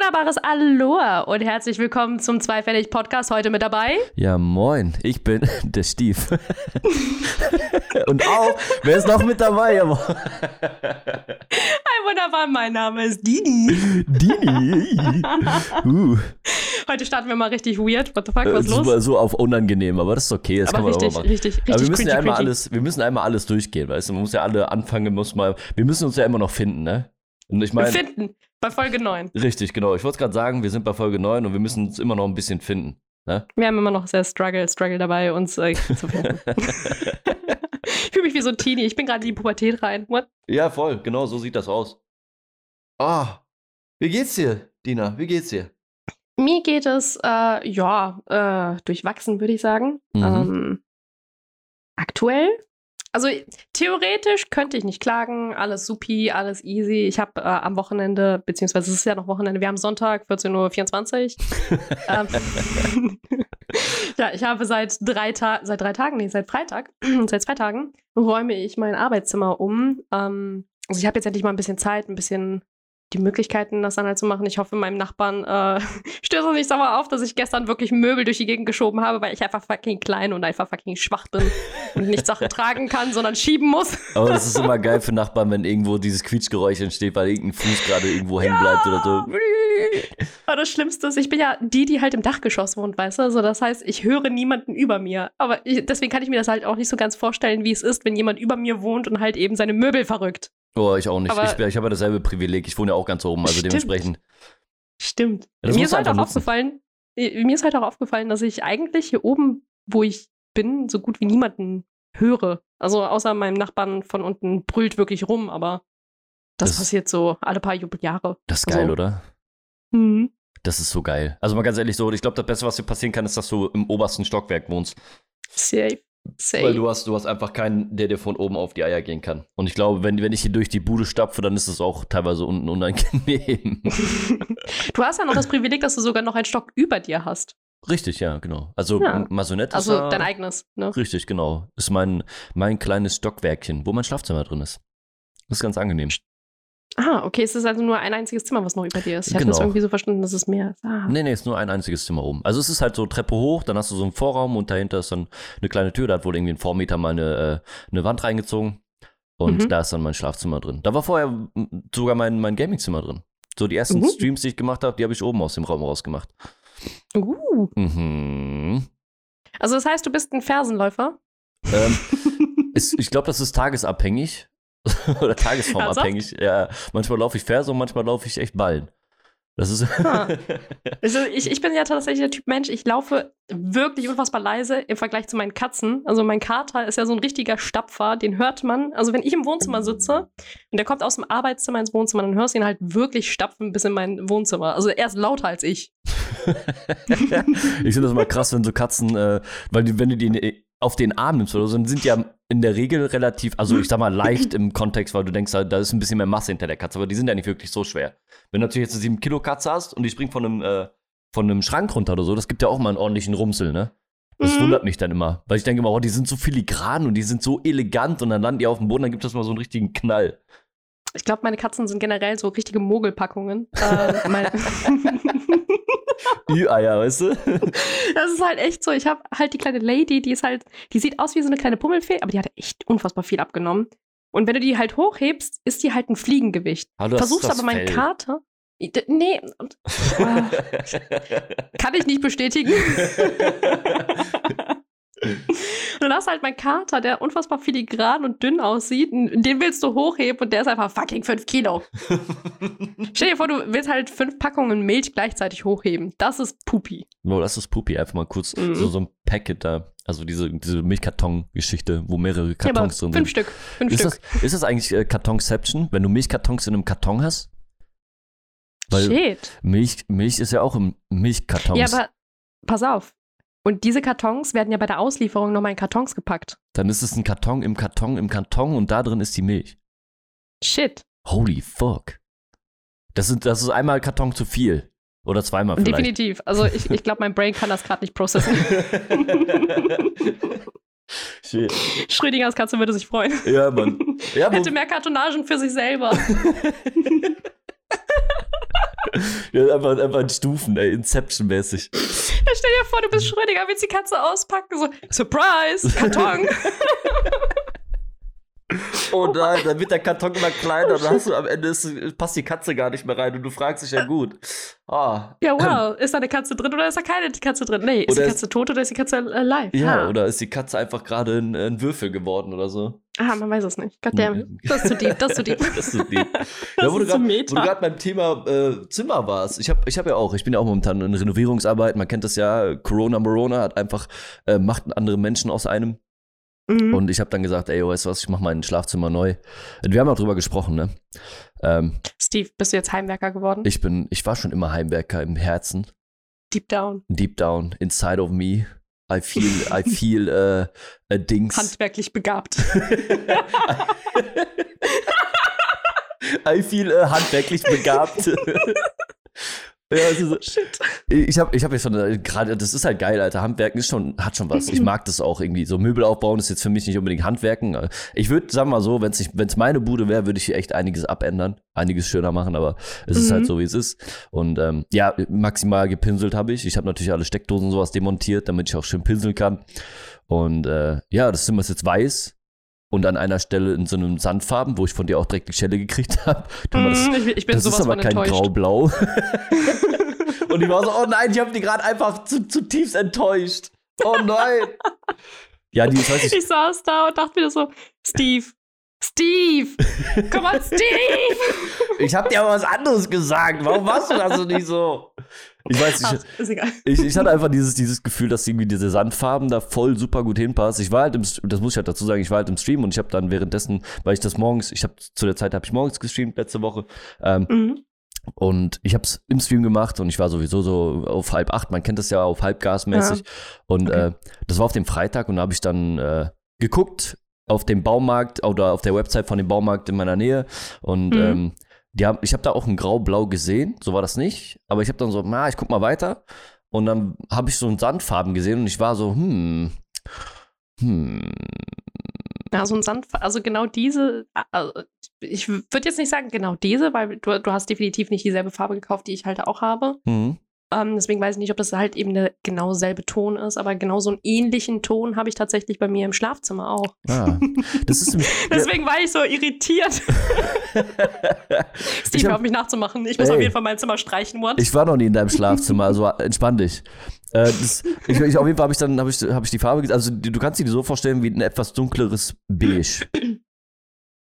wunderbares Aloha und herzlich willkommen zum Zweifällig Podcast. Heute mit dabei. Ja, moin, ich bin der Stief. und auch, wer ist noch mit dabei? Ja, Hi, wunderbar, mein Name ist Dini. Dini. Uh, Heute starten wir mal richtig weird. What the fuck, äh, was ist los? super, so auf unangenehm, aber das ist okay, das Aber kann man richtig, auch mal machen. richtig, richtig aber wir müssen ja cringy, einmal cringy. alles, wir müssen einmal alles durchgehen, weißt du? Man muss ja alle anfangen, muss mal, wir müssen uns ja immer noch finden, ne? Und ich meine, Finden bei Folge 9. richtig, genau. Ich wollte gerade sagen, wir sind bei Folge 9 und wir müssen uns immer noch ein bisschen finden. Ne? Wir haben immer noch sehr Struggle, Struggle dabei, uns äh, zu finden. ich fühle mich wie so ein Teenie. Ich bin gerade in die Pubertät rein. What? Ja, voll, genau, so sieht das aus. Ah, wie geht's dir, Dina? Wie geht's dir? Mir geht es, äh, ja, äh, durchwachsen, würde ich sagen. Mhm. Ähm, aktuell? Also theoretisch könnte ich nicht klagen, alles supi, alles easy. Ich habe äh, am Wochenende, beziehungsweise es ist ja noch Wochenende, wir haben Sonntag, 14.24 Uhr. ähm, ja, ich habe seit drei, Ta seit drei Tagen, nee, seit Freitag, seit zwei Tagen, räume ich mein Arbeitszimmer um. Ähm, also ich habe jetzt endlich mal ein bisschen Zeit, ein bisschen die Möglichkeiten, das dann halt zu machen. Ich hoffe, meinem Nachbarn äh, stößt es nicht sauer auf, dass ich gestern wirklich Möbel durch die Gegend geschoben habe, weil ich einfach fucking klein und einfach fucking schwach bin und nicht Sachen tragen kann, sondern schieben muss. Aber das ist immer geil für Nachbarn, wenn irgendwo dieses Quietschgeräusch entsteht, weil irgendein Fuß gerade irgendwo hängen bleibt oder so. Aber das Schlimmste ist, ich bin ja die, die halt im Dachgeschoss wohnt, weißt du? Also das heißt, ich höre niemanden über mir. Aber ich, deswegen kann ich mir das halt auch nicht so ganz vorstellen, wie es ist, wenn jemand über mir wohnt und halt eben seine Möbel verrückt. Oh, ich auch nicht. Aber- ich ich habe ja dasselbe Privileg. Ich wohne ja auch ganz oben, also Stimmt. dementsprechend. Stimmt. Das mir ist halt auch nutzen. aufgefallen, mir ist halt auch aufgefallen, dass ich eigentlich hier oben, wo ich bin, so gut wie niemanden höre. Also außer meinem Nachbarn von unten brüllt wirklich rum, aber das, Das- passiert so alle paar Ju- Jahre. Das ist geil, Also, oder? Mhm. Das ist so geil. Also mal ganz ehrlich so, ich glaube, das Beste, was dir passieren kann, ist, dass du im obersten Stockwerk wohnst. Safe. Safe. Weil du hast, du hast einfach keinen, der dir von oben auf die Eier gehen kann. Und ich glaube, wenn, wenn ich hier durch die Bude stapfe, dann ist es auch teilweise unten unangenehm. du hast ja noch das Privileg, dass du sogar noch einen Stock über dir hast. Richtig, ja, genau. Also Ja. M- Maisonette Also ja, dein eigenes, ne? Richtig, genau. Ist mein, mein kleines Stockwerkchen, wo mein Schlafzimmer drin ist. Das ist ganz angenehm. Ah, okay, es ist also nur ein einziges Zimmer, was noch über dir ist. Ich Genau. das irgendwie so verstanden, dass es mehr ist. Ah. Nee, nee, ist nur ein einziges Zimmer oben. Also es ist halt so Treppe hoch, dann hast du so einen Vorraum und dahinter ist dann eine kleine Tür, da hat wohl irgendwie ein Vormieter mal eine, äh, eine Wand reingezogen. Und Mhm. da ist dann mein Schlafzimmer drin. Da war vorher sogar mein, mein Gamingzimmer drin. So die ersten Uh. Streams, die ich gemacht habe, die habe ich oben aus dem Raum rausgemacht. Uh. Mhm. Also das heißt, du bist ein Fersenläufer? Ähm, ist, ich glaube, das ist tagesabhängig. Oder tagesformabhängig. Ja, manchmal laufe ich Ferse und manchmal laufe ich echt Ballen. Das ist. Also ich, ich bin ja tatsächlich der Typ Mensch, ich laufe wirklich unfassbar leise im Vergleich zu meinen Katzen. Also mein Kater ist ja so ein richtiger Stapfer, den hört man. Also wenn ich im Wohnzimmer sitze und der kommt aus dem Arbeitszimmer ins Wohnzimmer, dann hörst du ihn halt wirklich stapfen bis in mein Wohnzimmer. Also er ist lauter als ich. ich finde das immer krass, wenn so Katzen, äh, weil die, wenn du die in- auf den Arm nimmst oder so, dann sind die ja in der Regel relativ, also ich sag mal leicht im Kontext, weil du denkst, da da ist ein bisschen mehr Masse hinter der Katze, aber die sind ja nicht wirklich so schwer. Wenn du natürlich jetzt eine 7 Kilo Katze hast und die springt von einem, äh, von einem Schrank runter oder so, das gibt ja auch mal einen ordentlichen Rumsel, ne? Das Mhm. wundert mich dann immer, weil ich denke immer, oh, die sind so filigran und die sind so elegant und dann landen die auf dem Boden, dann gibt das mal so einen richtigen Knall. Ich glaube, meine Katzen sind generell so richtige Mogelpackungen. äh, Ü-Eier, weißt du? Das ist halt echt so. Ich habe halt die kleine Lady, die ist halt, die sieht aus wie so eine kleine Pummelfee, aber die hat echt unfassbar viel abgenommen. Und wenn du die halt hochhebst, ist die halt ein Fliegengewicht. Ist Versuchst aber meinen. Kater. Nee, ah, kann ich nicht bestätigen. Und dann hast du halt meinen Kater, der unfassbar filigran und dünn aussieht. und Den willst du hochheben und der ist einfach fucking 5 Kilo. Stell dir vor, du willst halt fünf Packungen Milch gleichzeitig hochheben. Das ist Pupi. No, das ist Pupi, einfach mal kurz Mhm. so, so ein Packet da. Also diese, diese Milchkarton-Geschichte, wo mehrere Ja, Kartons drin fünf sind. Stück. Fünf Ist Stück. das, ist das eigentlich äh, Kartonception, wenn du Milchkartons in einem Karton hast? Weil Shit. Milch, Milch ist ja auch im Milchkartons. Ja, aber pass auf. Und diese Kartons werden ja bei der Auslieferung nochmal in Kartons gepackt. Dann ist es ein Karton im Karton im Karton und da drin ist die Milch. Shit. Holy fuck. Das, sind, das ist einmal Karton zu viel. Oder zweimal vielleicht. Definitiv. Also ich, ich glaube, mein Brain kann das gerade nicht processen. Shit. Schrödingers Katze würde sich freuen. Ja, Mann. Ja, Hätte mehr Kartonagen für sich selber. Ja, einfach, einfach in Stufen, ey, Inception-mäßig. Ja, stell dir vor, du bist Schrödinger, willst die Katze auspacken, so, Surprise, Karton. Oh nein, dann wird der Karton immer kleiner und dann hast du am Ende ist, passt die Katze gar nicht mehr rein und du fragst dich ja gut. Ah. ja, wow, ist da eine Katze drin oder ist da keine Katze drin? Nee, ist Oder die ist- Katze tot oder ist die Katze alive? Ja, Ah. oder ist die Katze einfach gerade ein, ein Würfel geworden oder so? Ah, man weiß es nicht. Goddamn. Das ist zu deep, das ist zu deep. das ist so deep. Das ja, wo du ist so grad- meta. wo du gerade beim Thema äh, Zimmer warst. Ich habe ich hab ja auch, ich bin ja auch momentan in Renovierungsarbeit. Man kennt das ja, Corona Morona hat einfach, äh, macht andere Menschen aus einem. Mhm. Und ich habe dann gesagt, ey, weißt du was, ich mache mein Schlafzimmer neu. Wir haben auch drüber gesprochen, ne? Ähm, Steve, bist du jetzt Heimwerker geworden? ich bin, ich war schon immer Heimwerker im Herzen. Deep down. Deep down, inside of me. I feel, I feel äh, a Dings. Handwerklich begabt. I feel äh, handwerklich begabt. ja, also, Shit. ich habe ich hab ja schon äh, gerade, das ist halt geil, Alter. Handwerken ist schon, hat schon was. Ich mag das auch irgendwie. So Möbel aufbauen ist jetzt für mich nicht unbedingt Handwerken. Äh, Ich würde, sagen wir mal so, wenn es meine Bude wäre, würde ich hier echt einiges abändern, einiges schöner machen, aber es ist Mhm. halt so, wie es ist. Und ähm, ja, maximal gepinselt habe ich. Ich habe natürlich alle Steckdosen und sowas demontiert, damit ich auch schön pinseln kann. Und äh, ja, das Zimmer ist jetzt weiß. Und an einer Stelle in so einem Sandfarben, wo ich von dir auch direkt die Schelle gekriegt habe. Mhm, ich, ich bin Das sowas ist aber kein. Grau-Blau. Und ich war so, oh nein, ich habe die gerade einfach zu, zutiefst enttäuscht. Oh nein. Ja, die, ich weiß nicht, Ich saß da und dachte mir so, Steve, Steve, komm on, Steve! ich habe dir aber was anderes gesagt. Warum warst du da so nicht so? Ich weiß nicht. ist egal. Ich, ich hatte einfach dieses, dieses Gefühl, dass irgendwie diese Sandfarben da voll super gut hinpassen. Ich war halt im, das muss ich halt dazu sagen, ich war halt im Stream und ich habe dann währenddessen, weil ich das morgens, ich habe zu der Zeit habe ich morgens gestreamt letzte Woche, ähm, Mhm. Und ich habe es im Stream gemacht und ich war sowieso so auf halb acht, man kennt das ja auf halbgasmäßig. Und Okay. äh, das war auf dem Freitag und da habe ich dann äh, geguckt auf dem Baumarkt oder auf der Website von dem Baumarkt in meiner Nähe. Und Mhm. ähm, die haben, ich habe da auch ein Grau-Blau gesehen, so war das nicht. Aber ich habe dann so, na, ich guck mal weiter. Und dann habe ich so einen Sandfarben gesehen und ich war so, hm, hm, Ja, so ein Sand, also genau diese, also ich würde jetzt nicht sagen genau diese, weil du, du hast definitiv nicht dieselbe Farbe gekauft, die ich halt auch habe. hm. Ähm, deswegen weiß ich nicht, ob das halt eben der genau selbe Ton ist, aber genau so einen ähnlichen Ton habe ich tatsächlich bei mir im Schlafzimmer auch. Ah, das ist Deswegen war ich so irritiert, Ich Steve hab- auf mich nachzumachen. Ich muss Ey. auf jeden Fall mein Zimmer streichen, what? Ich war noch nie in deinem Schlafzimmer, also entspann dich. Äh, das, ich, ich, auf jeden Fall habe ich dann hab ich, hab ich die Farbe, also du kannst dir die so vorstellen wie ein etwas dunkleres Beige.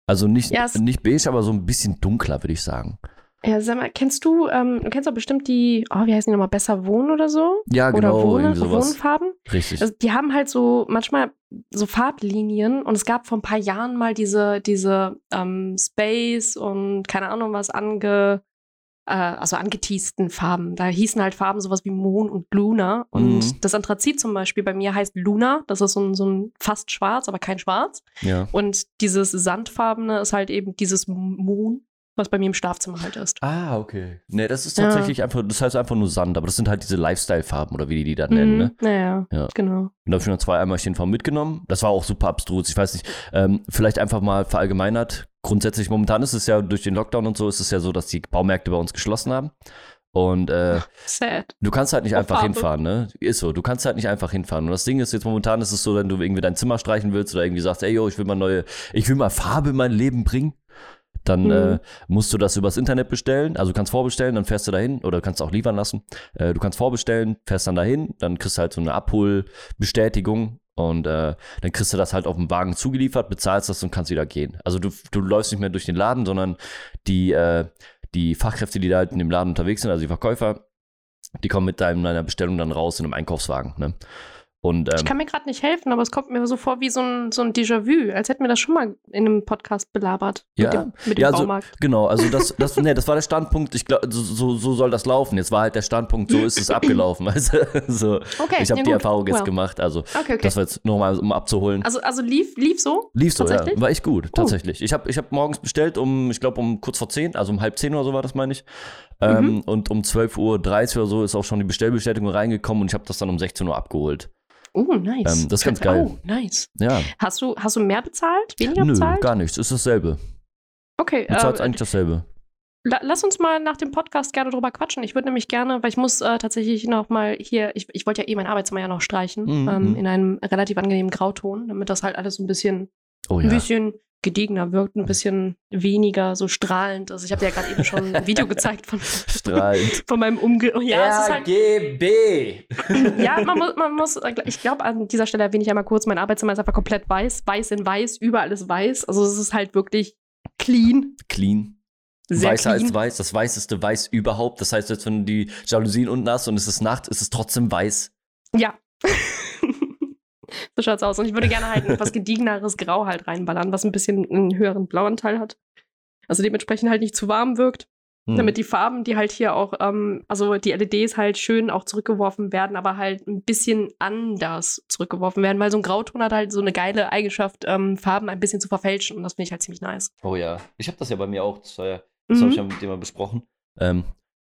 Also nicht, Ja, es- nicht beige, aber so ein bisschen dunkler, würde ich sagen. Ja, sag mal, kennst du, ähm, du kennst doch bestimmt die, oh, wie heißen die nochmal, Besser Wohnen oder so? Ja, genau, oder Wohne, irgendwie sowas. Wohnfarben? Richtig. Also, die haben halt so manchmal so Farblinien und es gab vor ein paar Jahren mal diese, diese ähm, Space und keine Ahnung was ange, äh, also angeteasten Farben. Da hießen halt Farben sowas wie Moon und Luna. Und Mhm. das Anthrazit zum Beispiel bei mir heißt Luna. Das ist so ein, so ein fast schwarz, aber kein Schwarz. ja. Und dieses Sandfarbene ist halt eben dieses Moon, was bei mir im Schlafzimmer halt ist. Ah, okay. Nee, das ist Ja. tatsächlich einfach, das heißt einfach nur Sand, aber das sind halt diese Lifestyle-Farben oder wie die die dann nennen, ne? Mhm. Naja, Ja. genau. Und da habe ich noch zwei Eimerchen von mitgenommen. Das war auch super abstrus. Ich weiß nicht, ähm, vielleicht einfach mal verallgemeinert. Grundsätzlich, momentan ist es ja durch den Lockdown und so, ist es ja so, dass die Baumärkte bei uns geschlossen haben. Und äh, Sad. du kannst halt nicht Auf einfach Farbe. hinfahren, ne? Ist so, du kannst halt nicht einfach hinfahren. Und das Ding ist jetzt momentan ist es so, wenn du irgendwie dein Zimmer streichen willst oder irgendwie sagst, ey yo, ich will mal neue, ich will mal Farbe in mein Leben bringen, dann Mhm. äh, musst du das übers Internet bestellen. Also du kannst vorbestellen, dann fährst du dahin oder kannst auch liefern lassen. Äh, du kannst vorbestellen, fährst dann dahin, dann kriegst du halt so eine Abholbestätigung und äh, dann kriegst du das halt auf dem Wagen zugeliefert, bezahlst das und kannst wieder gehen. Also du, du läufst nicht mehr durch den Laden, sondern die, äh, die Fachkräfte, die da halt in dem Laden unterwegs sind, also die Verkäufer, die kommen mit deinem, deiner Bestellung dann raus in einem Einkaufswagen. Ne? Und Ich ähm, kann mir gerade nicht helfen, aber es kommt mir so vor wie so ein, so ein Déjà-vu, als hätten wir das schon mal in einem Podcast belabert. Ja. Mit dem, mit dem Ja, also- Baumarkt. Genau, also das, das, nee, das war der Standpunkt, ich glaube, so, so, so soll das laufen. Jetzt war halt der Standpunkt, so ist es abgelaufen. Weißt du? so, Okay, ich habe ja, die gut. Erfahrung jetzt Well. gemacht, also Okay, okay. das war jetzt nochmal, um abzuholen. Also, also lief, lief so? Lief so, ja. tatsächlich? War echt gut, tatsächlich. Ich habe ich hab morgens bestellt um, ich glaube um kurz vor 10, also um halb 10 oder so war das, meine ich. Ähm, und um 12.30 Uhr oder so ist auch schon die Bestellbestätigung reingekommen und ich habe das dann um 16 Uhr abgeholt. Oh, nice. Ähm, das ist ganz geil. Oh, nice. Ja, Hast du, hast du mehr bezahlt? Weniger nö, bezahlt? gar nichts, ist dasselbe. Okay, Du zahlst äh, eigentlich dasselbe. La lass uns mal nach dem Podcast gerne drüber quatschen. Ich würde nämlich gerne, weil ich muss äh, tatsächlich noch mal hier, ich, ich wollte ja eh mein Arbeitszimmer ja noch streichen, Mhm, ähm, mhm. in einem relativ angenehmen Grauton, damit das halt alles so ein bisschen, Oh ein ja. bisschen gediegener wirkt, ein bisschen weniger so strahlend. Also ich habe dir ja gerade eben schon ein Video gezeigt von, Strahlend. von meinem Umge... Ja, es ist halt, RGB. ja, man muss, man muss ich glaube, an dieser Stelle erwähne ich einmal kurz, mein Arbeitszimmer ist einfach komplett weiß, weiß in weiß, überall ist weiß. Also es ist halt wirklich clean, Clean. sehr Weißer clean. als weiß, das weißeste Weiß überhaupt. Das heißt, jetzt, wenn du die Jalousien unten hast und es ist Nacht, ist es trotzdem weiß. Ja. So schaut's aus. Und ich würde gerne halt ein etwas gediegeneres Grau halt reinballern, was ein bisschen einen höheren Blauanteil hat. Also dementsprechend halt nicht zu warm wirkt, Hm. damit die Farben, die halt hier auch, ähm, also die LEDs halt schön auch zurückgeworfen werden, aber halt ein bisschen anders zurückgeworfen werden, weil so ein Grauton hat halt so eine geile Eigenschaft, ähm, Farben ein bisschen zu verfälschen und das finde ich halt ziemlich nice. Oh ja. Ich habe das ja bei mir auch. Das, ja, das habe ich Mhm. ja mit dir mal besprochen. Ähm,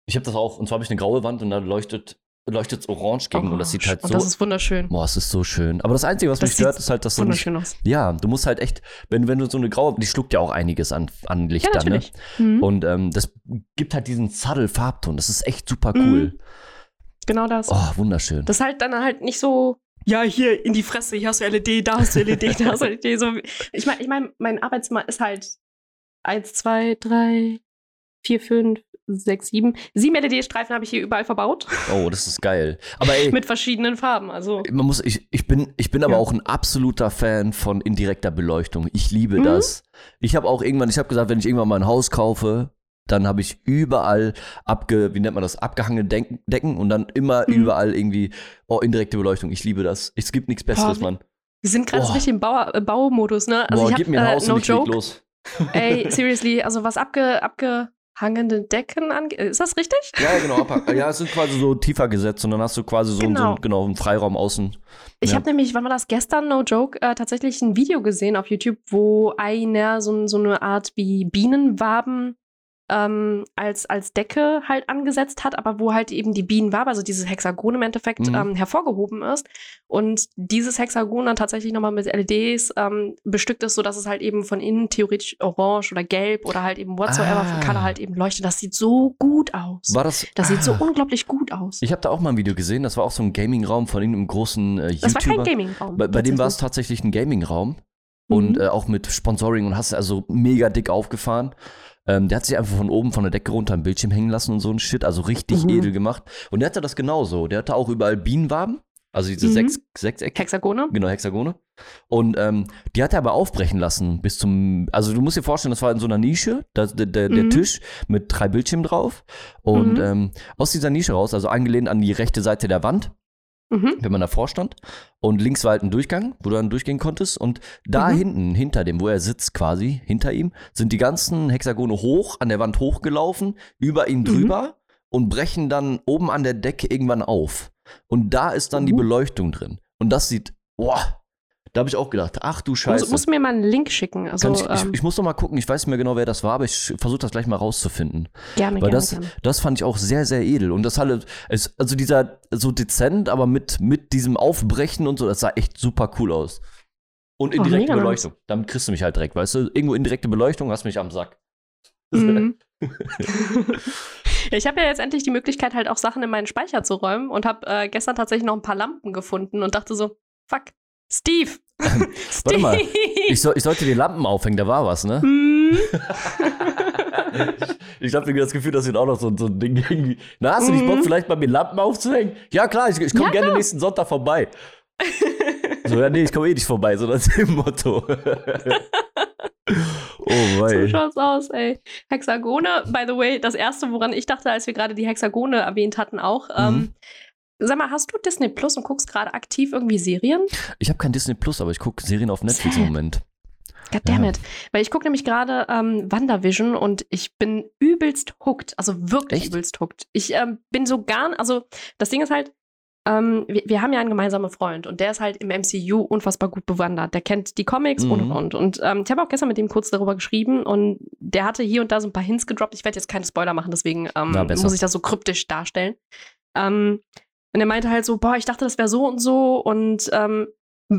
ich habe das auch. Und zwar habe ich eine graue Wand und da leuchtet leuchtet orange gegen. und das sieht halt so. das ist wunderschön. Boah, es ist so schön. Aber das Einzige, was Das mich stört, ist halt, dass du nicht. Wunderschön aus. Ja, du musst halt echt, wenn, wenn du so eine graue, die schluckt ja auch einiges an, an Licht Ja, dann, ne? Mhm. Und ähm, das gibt halt diesen subtle Farbton. Das ist echt super Mhm. cool. Genau das. Oh, wunderschön. Das ist halt dann halt nicht so, ja, hier in die Fresse, hier hast du LED, da hast du LED, da hast du LED. So, ich meine, ich mein, mein Arbeitszimmer ist halt eins, zwei, drei, vier, fünf, sechs, sieben. Sieben LED-Streifen habe ich hier überall verbaut. Oh, das ist geil. Aber ey, Mit verschiedenen Farben. Also, man muss, ich, ich bin, ich bin aber Ja. auch ein absoluter Fan von indirekter Beleuchtung. Ich liebe Mhm. das. Ich habe auch irgendwann, ich habe gesagt, wenn ich irgendwann mal ein Haus kaufe, dann habe ich überall abge, wie nennt man das, abgehangene Decken, und dann immer Mhm. überall irgendwie, oh, indirekte Beleuchtung. Ich liebe das. Es gibt nichts Besseres, Boah, Mann. wir sind gerade richtig im Bau, äh, Baumodus, ne? Also Boah, ich gib hab, mir ein äh, Haus no und ich joke. los. Ey, seriously, also was abge, abgehangene Decken angeht, ist das richtig? Ja, genau. Ja, es sind quasi so tiefer gesetzt und dann hast du quasi so, einen- so Genau. einen, genau, einen Freiraum außen. Ich Ja. habe nämlich, wann war das gestern, no joke, äh, tatsächlich ein Video gesehen auf YouTube, wo einer so, so eine Art wie Bienenwaben ähm, als, als Decke halt angesetzt hat, aber wo halt eben die Bienenwabe, also dieses Hexagon im Endeffekt, Mhm. ähm, hervorgehoben ist. Und dieses Hexagon dann tatsächlich nochmal mit LEDs ähm, bestückt ist, sodass es halt eben von innen theoretisch orange oder gelb oder halt eben whatsoever Ah. für Color halt eben leuchtet. Das sieht so gut aus. War das? das sieht so Ah. unglaublich gut aus. Ich habe da auch mal ein Video gesehen, das war auch so ein Gaming-Raum von irgendeinem großen äh, das war kein YouTuber. Gaming-Raum. bei, bei dem war es tatsächlich. tatsächlich ein Gaming-Raum und Mhm. äh, auch mit Sponsoring und hast also mega dick aufgefahren. Ähm, der hat sich einfach von oben von der Decke runter am Bildschirm hängen lassen und so ein Shit, also richtig Mhm. edel gemacht. Und der hatte das genauso. Der hatte auch überall Bienenwaben, also diese Mhm. sechs, Sechsecke. Hexagone. Genau, Hexagone. Und ähm, die hat er aber aufbrechen lassen bis zum. Also du musst dir vorstellen, das war in so einer Nische, da, der, der, der Mhm. Tisch mit drei Bildschirmen drauf. Und Mhm. ähm, aus dieser Nische raus, also angelehnt an die rechte Seite der Wand, Mhm. wenn man davor stand. Und links war halt ein Durchgang, wo du dann durchgehen konntest. Und da Mhm. hinten, hinter dem, wo er sitzt quasi, hinter ihm, sind die ganzen Hexagone hoch, an der Wand hochgelaufen, über ihn Mhm. drüber und brechen dann oben an der Decke irgendwann auf. Und da ist dann die Mhm. Beleuchtung drin. Und das sieht, boah, da habe ich auch gedacht, ach du Scheiße. Muss, musst du mir mal einen Link schicken. Also ich, ich, ähm, ich muss noch mal gucken, ich weiß nicht mehr genau, wer das war, aber ich versuche das gleich mal rauszufinden. gerne, Weil gerne, das, gerne. das fand ich auch sehr, sehr edel. Und das es, also dieser so dezent, aber mit, mit diesem Aufbrechen und so, das sah echt super cool aus. Und indirekte Oh, mega nice. Beleuchtung. Damit kriegst du mich halt direkt, weißt du? Irgendwo indirekte Beleuchtung, hast mich am Sack. Mhm. ich habe ja jetzt endlich die Möglichkeit, halt auch Sachen in meinen Speicher zu räumen und habe äh, gestern tatsächlich noch ein paar Lampen gefunden und dachte so, fuck, Steve. Warte mal, Ich, soll, ich sollte die Lampen aufhängen, da war was, ne? Hm. Ich habe irgendwie das Gefühl, dass wir auch noch so, so ein Ding irgendwie. Na, hast du nicht. Bock, vielleicht bei mir Lampen aufzuhängen? Ja, klar, ich, ich komme Ja, gerne klar. nächsten Sonntag vorbei. So, ja, nee, ich komme eh nicht vorbei, so das ist Motto. oh, so wei. schaut's aus, ey. Hexagone, by the way, das erste, woran ich dachte, als wir gerade die Hexagone erwähnt hatten, auch. Mhm. Ähm, sag mal, hast du Disney Plus und guckst gerade aktiv irgendwie Serien? Ich habe kein Disney Plus, aber ich gucke Serien auf Netflix im. Moment. Goddammit. Weil ich gucke nämlich gerade ähm, WandaVision und ich bin übelst hooked. Also wirklich Echt? übelst hooked. Ich ähm, bin so gar, also das Ding ist halt, ähm, wir, wir haben ja einen gemeinsamen Freund und der ist halt im MCU unfassbar gut bewandert. Der kennt die Comics und Mhm. und und. Und ähm, ich habe auch gestern mit ihm kurz darüber geschrieben und der hatte hier und da so ein paar Hints gedroppt. Ich werde jetzt keine Spoiler machen, deswegen ähm, Na, muss ich das so kryptisch darstellen. Ähm, und er meinte halt so, boah, ich dachte, das wäre so und so und ähm,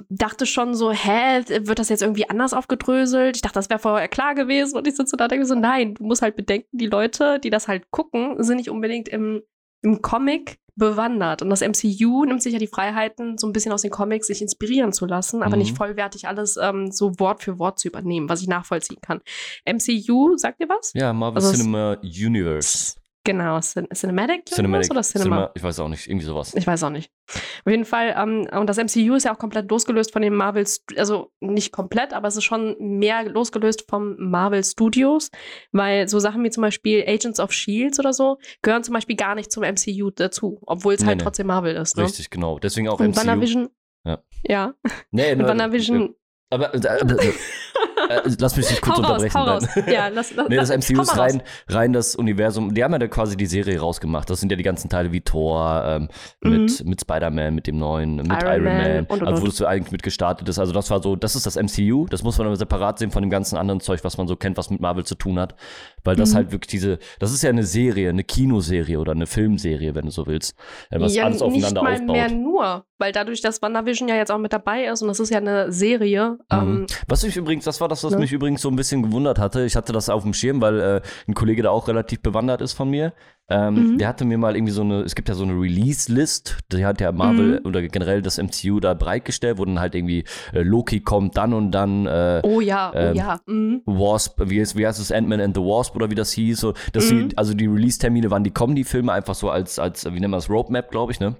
dachte schon so, hä, wird das jetzt irgendwie anders aufgedröselt? Ich dachte, das wäre vorher klar gewesen. Und ich sitze da und denke so, nein, du musst halt bedenken, die Leute, die das halt gucken, sind nicht unbedingt im, im Comic bewandert. Und das MCU nimmt sich ja die Freiheiten, so ein bisschen aus den Comics sich inspirieren zu lassen, aber Mhm. nicht vollwertig alles ähm, so Wort für Wort zu übernehmen, was ich nachvollziehen kann. MCU, sagt ihr was? Ja, Marvel Also Cinema Universe. Genau, Cin Cinematic, Cinematic. oder Cinema? Cinema, ich weiß auch nicht, irgendwie sowas. Ich weiß auch nicht. Auf jeden Fall, ähm, und das MCU ist ja auch komplett losgelöst von den Marvel, also nicht komplett, aber es ist schon mehr losgelöst vom Marvel Studios, weil so Sachen wie zum Beispiel Agents of Shields oder so gehören zum Beispiel gar nicht zum MCU dazu, obwohl es Nee, halt nee. trotzdem Marvel ist. Ne? Richtig, genau. Deswegen auch Und MCU. WandaVision. Ja. Ja, Nee, und WandaVision. Aber äh, äh, äh, lass mich nicht kurz hau raus, unterbrechen. hau raus. Nein. Ja, lass, lass, Nee, das MCU hau ist rein, rein das Universum. Die haben ja da quasi die Serie rausgemacht. Das sind ja die ganzen Teile wie Thor, ähm, mit, mit Spider-Man, mit dem neuen, mit Mhm. Iron Iron, Man Man. und, und, also, wo das so eigentlich mit gestartet ist. Also, das war so, das ist das MCU. Das muss man aber separat sehen von dem ganzen anderen Zeug, was man so kennt, was mit Marvel zu tun hat. Weil das Mhm. halt wirklich diese, das ist ja eine Serie, eine Kinoserie oder eine Filmserie, wenn du so willst. äh, Was ja, alles nicht aufeinander mal aufbaut. mehr nur, weil dadurch, dass WandaVision ja jetzt auch mit dabei ist und das ist ja eine Serie, ähm, Mhm. Was ich übrigens, das war das, was Ne? mich übrigens so ein bisschen gewundert hatte. Ich hatte das auf dem Schirm, weil äh, ein Kollege da auch relativ bewandert ist von mir. Ähm, Mhm. Der hatte mir mal irgendwie so eine, es gibt ja so eine Release-List, die hat ja Marvel Mhm. oder generell das MCU da bereitgestellt, wo dann halt irgendwie äh, Loki kommt dann und dann äh, oh ja, oh ähm, ja. Mhm. Wasp, wie heißt, wie heißt es, Ant-Man and the Wasp oder wie das hieß, so, dass Mhm. die, also die Release-Termine waren, die kommen die Filme einfach so als, als, wie nennen wir das, Roadmap, glaube ich, ne?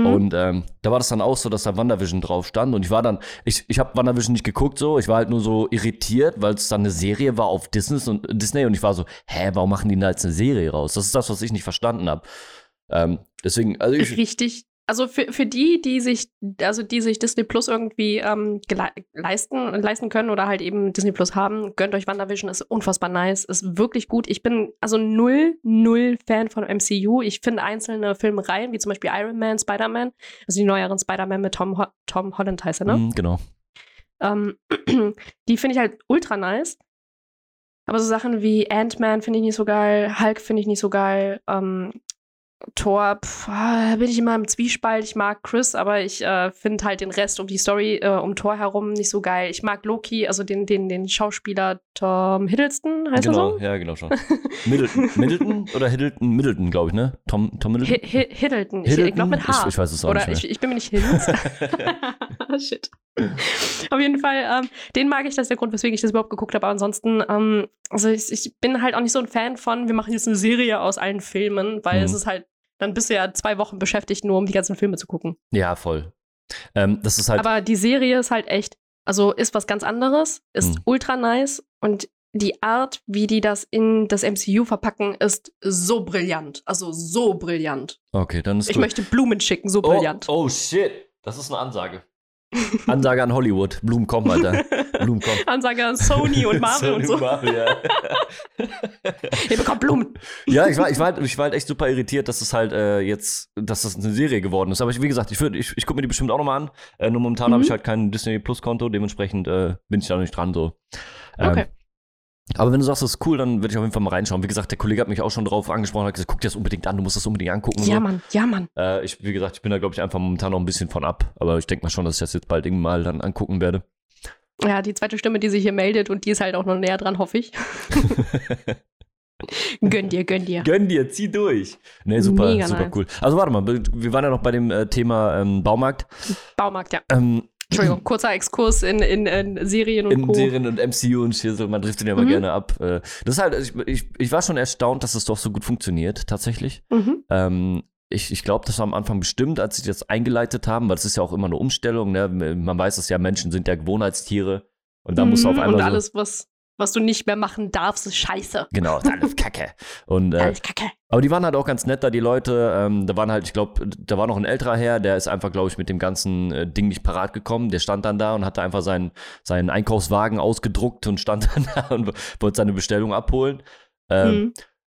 Mhm. Und ähm, da war das dann auch so, dass da WandaVision drauf stand. Und ich war dann, ich, ich habe WandaVision nicht geguckt so, ich war halt nur so irritiert, weil es dann eine Serie war auf Disney und Disney und ich war so, hä, warum machen die da jetzt eine Serie raus? Das ist das, was ich nicht verstanden habe. Ähm, deswegen, also ich, Richtig. Also für, für die, die sich, also die sich Disney Plus irgendwie ähm, leisten, leisten können oder halt eben Disney Plus haben, gönnt euch WandaVision, ist unfassbar nice, ist wirklich gut. Ich bin also null, null Fan von MCU. Ich finde einzelne Filmreihen, wie zum Beispiel Iron Man, Spider-Man, also die neueren Spider-Man mit Tom, Ho Tom Holland heißt er, ne? Mhm, genau. Ähm, die finde ich halt ultra nice. Aber so Sachen wie Ant-Man finde ich nicht so geil, Hulk finde ich nicht so geil, ähm, Thor, pf, ah, bin ich immer im Zwiespalt. Ich mag Chris, aber ich äh, finde halt den Rest um die Story äh, um Thor herum nicht so geil. Ich mag Loki, also den, den, den Schauspieler Tom Hiddleston, heißt genau, er so? ja, genau schon. Middleton, Middleton oder Hiddleton, Middleton, glaube ich, ne? Tom, Tom Middleton? Hi- Hi- Hiddleton. Ich, ich Hiddleton? glaube mit H. Ich, ich weiß es auch Oder nicht ich, ich bin mir nicht Hiddles. Shit. Auf jeden Fall, ähm, den mag ich, das ist der Grund, weswegen ich das überhaupt geguckt habe. Aber ansonsten, ähm, also ich, ich bin halt auch nicht so ein Fan von, wir machen jetzt eine Serie aus allen Filmen, weil Mhm. es ist halt, dann bist du ja zwei Wochen beschäftigt, nur um die ganzen Filme zu gucken. Ja, voll. Ähm, das ist halt, Aber die Serie ist halt echt, also ist was ganz anderes, ist Mhm. ultra nice und die Art, wie die das in das MCU verpacken, ist so brillant. Also so brillant. okay, dann ist Ich gut. möchte Blumen schicken, so oh, brillant. oh, shit. Das ist eine Ansage. Ansage an Hollywood. Blumen kommen, Alter. Blumen kommen. Ansage an Sony und Marvel und Sony so. Marvel, ja. Ihr bekommt Blumen. ja, ich war, ich, war halt, ich war halt echt super irritiert, dass es halt äh, jetzt, dass das eine Serie geworden ist. Aber ich, wie gesagt, ich, würd- ich, ich gucke mir die bestimmt auch nochmal an. Äh, nur momentan Mhm. habe ich halt kein Disney Plus Konto, dementsprechend äh, bin ich da noch nicht dran so. Ähm, Okay. Aber wenn du sagst, das ist cool, dann würde ich auf jeden Fall mal reinschauen. Wie gesagt, der Kollege hat mich auch schon drauf angesprochen, hat gesagt, guck dir das unbedingt an, du musst das unbedingt angucken. Ja, so. Mann, ja, Mann. Äh, ich, wie gesagt, ich bin da, glaube ich, einfach momentan noch ein bisschen von ab. Aber ich denke mal schon, dass ich das jetzt bald irgendwann mal dann angucken werde. Ja, die zweite Stimme, die sich hier meldet und die ist halt auch noch näher dran, hoffe ich. gönn dir, gönn dir. Gönn dir, zieh durch. Nee, super, Mega super nice. cool. Also warte mal, wir waren ja noch bei dem äh, Thema ähm, Baumarkt. Baumarkt, ja. Ähm, Entschuldigung, kurzer Exkurs in, in, in Serien und in Co. Serien und MCU und hier so, man trifft den ja immer Mhm. gerne ab. Äh, Das ist halt, ich, ich, ich war schon erstaunt, dass es doch so gut funktioniert, tatsächlich. Mhm. Ähm, ich ich glaube, das war am Anfang bestimmt, als sie das eingeleitet haben, weil es ist ja auch immer eine Umstellung. Ne? Man weiß es ja, Menschen sind ja Gewohnheitstiere. Und da musst du auf Mhm, einmal Und so, alles, was, was du nicht mehr machen darfst, ist scheiße. Genau, ist alles Kacke. Und, äh, Alles kacke. aber die waren halt auch ganz nett da, die Leute. Ähm, da waren halt, ich glaube, da war noch ein älterer Herr, der ist einfach, glaube ich, mit dem ganzen äh, Ding nicht parat gekommen. Der stand dann da und hatte einfach seinen, seinen Einkaufswagen ausgedruckt und stand dann da und wollte seine Bestellung abholen. Ähm, Mhm.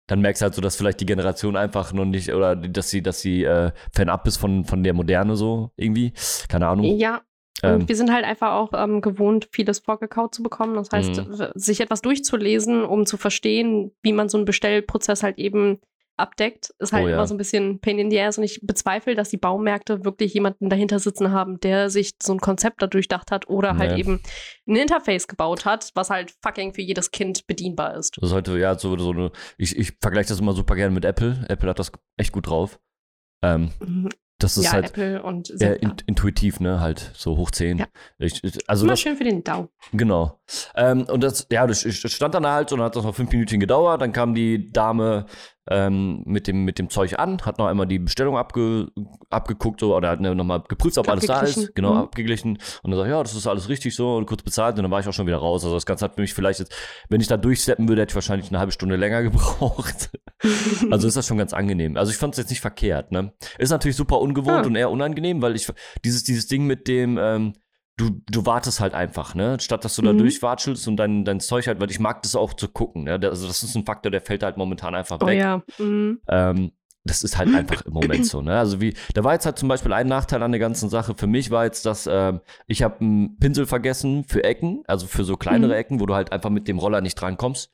Dann merkst du halt so, dass vielleicht die Generation einfach noch nicht, oder dass sie, dass sie äh, fernab ist von, von der Moderne so irgendwie. Keine Ahnung. Ja, und Ähm, wir sind halt einfach auch ähm, gewohnt, vieles vorgekaut zu bekommen. Das heißt, Mhm. sich etwas durchzulesen, um zu verstehen, wie man so einen Bestellprozess halt eben abdeckt, ist halt Oh ja. immer so ein bisschen Pain in the Ass. Und ich bezweifle, dass die Baumärkte wirklich jemanden dahinter sitzen haben, der sich so ein Konzept da durchdacht hat oder halt Nee. eben ein Interface gebaut hat, was halt fucking für jedes Kind bedienbar ist. Das ist heute, ja, so, so eine, ich, ich vergleiche das immer super gerne mit Apple. Apple hat das echt gut drauf. Ähm, Mhm. Das ist ja, halt Apple und Zelda. in, intuitiv, ne, halt so hoch 10. Ja. Ich, ich, also Immer das, schön für den Dau. Genau. Ähm, und das, ja, das, das stand dann halt und dann hat das noch fünf Minuten gedauert. Dann kam die Dame ähm, mit, dem, mit dem Zeug an, hat noch einmal die Bestellung abge, abgeguckt so, oder hat ne, nochmal geprüft, ob alles da ist. Genau, Mhm. abgeglichen. Und dann sagt, ja, das ist alles richtig so und kurz bezahlt. Und dann war ich auch schon wieder raus. Also das Ganze hat für mich vielleicht jetzt, wenn ich da durchsteppen würde, hätte ich wahrscheinlich eine halbe Stunde länger gebraucht. Also ist das schon ganz angenehm. Also ich fand es jetzt nicht verkehrt, ne? Ist natürlich super ungewohnt Ah. und eher unangenehm, weil ich dieses, dieses Ding mit dem, ähm, du, du wartest halt einfach, ne? Statt dass du da Mhm. durchwatschelst und dein, dein Zeug halt, weil ich mag das auch zu gucken, ne? Also das ist ein Faktor, der fällt halt momentan einfach oh weg. ja. Mhm. Ähm, das ist halt einfach im Moment so, ne? Also wie, da war jetzt halt zum Beispiel ein Nachteil an der ganzen Sache. Für mich war jetzt, dass ähm, ich habe einen Pinsel vergessen für Ecken, also für so kleinere Mhm. Ecken, wo du halt einfach mit dem Roller nicht drankommst.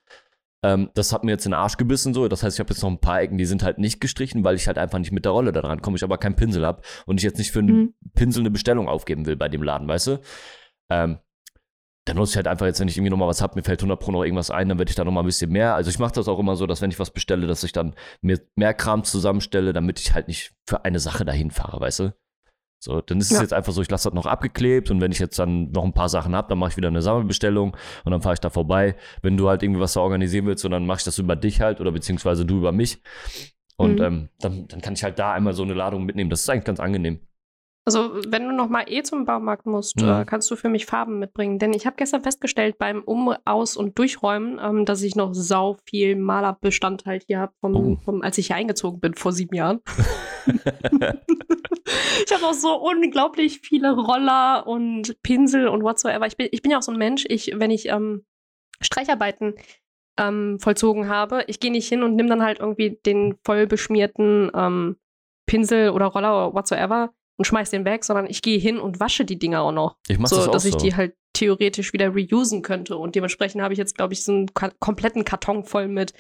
Ähm, das hat mir jetzt in den Arsch gebissen so. Das heißt, ich habe jetzt noch ein paar Ecken, die sind halt nicht gestrichen, weil ich halt einfach nicht mit der Rolle da dran komme, ich aber keinen Pinsel habe und ich jetzt nicht für einen Mhm. Pinsel eine Bestellung aufgeben will bei dem Laden, weißt du? Ähm, dann nutze ich halt einfach jetzt, wenn ich irgendwie nochmal was habe, mir fällt 100 Pro noch irgendwas ein, dann werde ich da nochmal ein bisschen mehr. Also ich mache das auch immer so, dass wenn ich was bestelle, dass ich dann mir mehr Kram zusammenstelle, damit ich halt nicht für eine Sache dahin fahre, weißt du? So, dann ist es Ja. jetzt einfach so, ich lasse das noch abgeklebt und wenn ich jetzt dann noch ein paar Sachen habe, dann mache ich wieder eine Sammelbestellung und dann fahre ich da vorbei. Wenn du halt irgendwie was da organisieren willst, und dann mache ich das über dich halt oder beziehungsweise du über mich. Und Mhm. ähm, dann, dann kann ich halt da einmal so eine Ladung mitnehmen. Das ist eigentlich ganz angenehm. Also, wenn du noch mal eh zum Baumarkt musst, Ja. äh, kannst du für mich Farben mitbringen. Denn ich habe gestern festgestellt beim Um-, Aus- und Durchräumen, ähm, dass ich noch sau viel Malerbestand halt hier habe, vom, Oh. als ich hier eingezogen bin vor sieben Jahren. ich habe auch so unglaublich viele Roller und Pinsel und whatsoever. Ich bin, ich bin ja auch so ein Mensch, ich, wenn ich ähm, Streicharbeiten ähm, vollzogen habe, ich gehe nicht hin und nehme dann halt irgendwie den voll beschmierten ähm, Pinsel oder Roller oder whatsoever und schmeiß den weg, sondern ich gehe hin und wasche die Dinger auch noch. Ich mache so, das auch dass ich so. die halt theoretisch wieder reusen könnte. Und dementsprechend habe ich jetzt, glaube ich, so einen kompletten Karton voll mit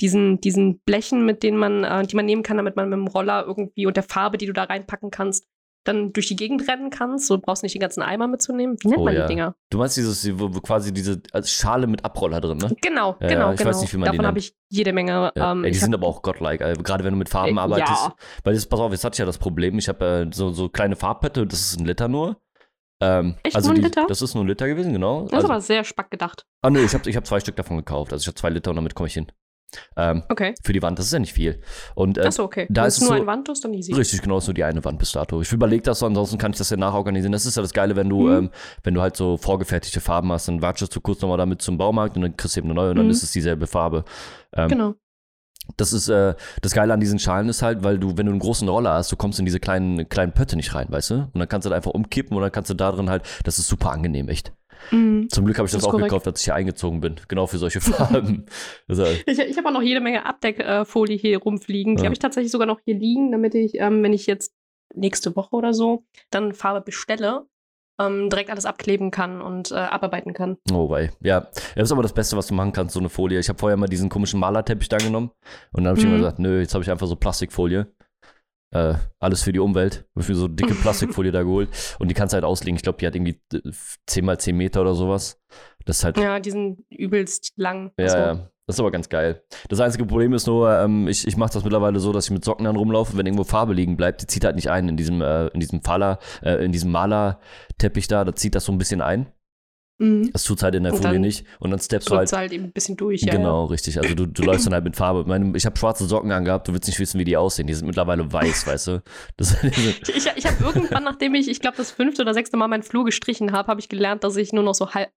diesen, diesen Blechen, mit denen man, äh, die man nehmen kann, damit man mit dem Roller irgendwie und der Farbe, die du da reinpacken kannst, dann durch die Gegend rennen kannst. So brauchst du nicht die ganzen Eimer mitzunehmen. Wie nennt Oh man ja. die Dinger? Du meinst dieses, wo, wo quasi diese als Schale mit Abroller drin, ne? Genau, Ja, genau, ich genau. weiß nicht, wie man die Davon habe ich jede Menge. Ja, ähm, ey, die sind hab- aber auch godlike, also, gerade wenn du mit Farben Äh, arbeitest. ja. Weil das, pass auf, jetzt hatte ich ja das Problem, ich habe äh, so, so kleine Farbpette, das ist ein Liter nur. Ähm, Echt, also nur ein die, Liter? Das ist nur ein Liter gewesen, genau. Das ist also, aber sehr spack gedacht. ah, nö, ich habe ich hab zwei Stück davon gekauft. Also ich habe zwei Liter und damit komme ich hin. Ähm, Okay. für die Wand, das ist ja nicht viel. Und äh, Achso, okay. da ist nur so- ein Wand ist, dann easy. Richtig, genau, ist nur die eine Wand bis dato. Ich überlege das, so, ansonsten kann ich das ja nachorganisieren. Das ist ja das Geile, wenn du, Mhm. ähm, wenn du halt so vorgefertigte Farben hast, dann watschest du kurz nochmal damit zum Baumarkt und dann kriegst du eben eine neue und dann Mhm. ist es dieselbe Farbe. Ähm, Genau. Das ist, äh, das Geile an diesen Schalen ist halt, weil du, wenn du einen großen Roller hast, du kommst in diese kleinen, kleinen Pötte nicht rein, weißt du? Und dann kannst du da einfach umkippen und dann kannst du da drin halt, das ist super angenehm, echt. Mhm. Zum Glück habe ich das, Das auch korrekt. gekauft, als ich hier eingezogen bin. Genau für solche Farben. Ich, ich habe auch noch jede Menge Abdeckfolie hier rumfliegen. Die Ja. habe ich tatsächlich sogar noch hier liegen, damit ich, ähm, wenn ich jetzt nächste Woche oder so dann Farbe bestelle, ähm, direkt alles abkleben kann und äh, abarbeiten kann. oh, wei. Ja, das ist aber das Beste, was du machen kannst, so eine Folie. Ich habe vorher mal diesen komischen Malerteppich da genommen und dann habe ich Mhm. immer gesagt, nö, jetzt habe ich einfach so Plastikfolie. Äh, alles für die Umwelt. Hab ich mir so dicke Plastikfolie da geholt. Und die kannst du halt auslegen. Ich glaube, die hat irgendwie äh, 10 mal 10 Meter oder sowas. Das ist halt Ja, die sind übelst lang. Ja, Also, ja. Das ist aber ganz geil. Das einzige Problem ist nur, ähm, ich, ich mache das mittlerweile so, dass ich mit Socken dann rumlaufe, wenn irgendwo Farbe liegen bleibt, die zieht halt nicht ein in diesem, äh, in diesem Faller, äh, in diesem Malerteppich da, da zieht das so ein bisschen ein. Mhm. Das tut's halt in der Und Folie nicht. Und dann steppst du halt. halt eben ein bisschen durch. Ja, genau, richtig. Also du, du läufst dann halt mit Farbe. Ich, meine, ich habe schwarze Socken angehabt, du willst nicht wissen, wie die aussehen. Die sind mittlerweile weiß, weißt du? Ja. Ich, ich habe irgendwann, nachdem ich, ich glaube, das fünfte oder sechste Mal meinen Flur gestrichen habe, habe ich gelernt, dass ich nur noch so halb.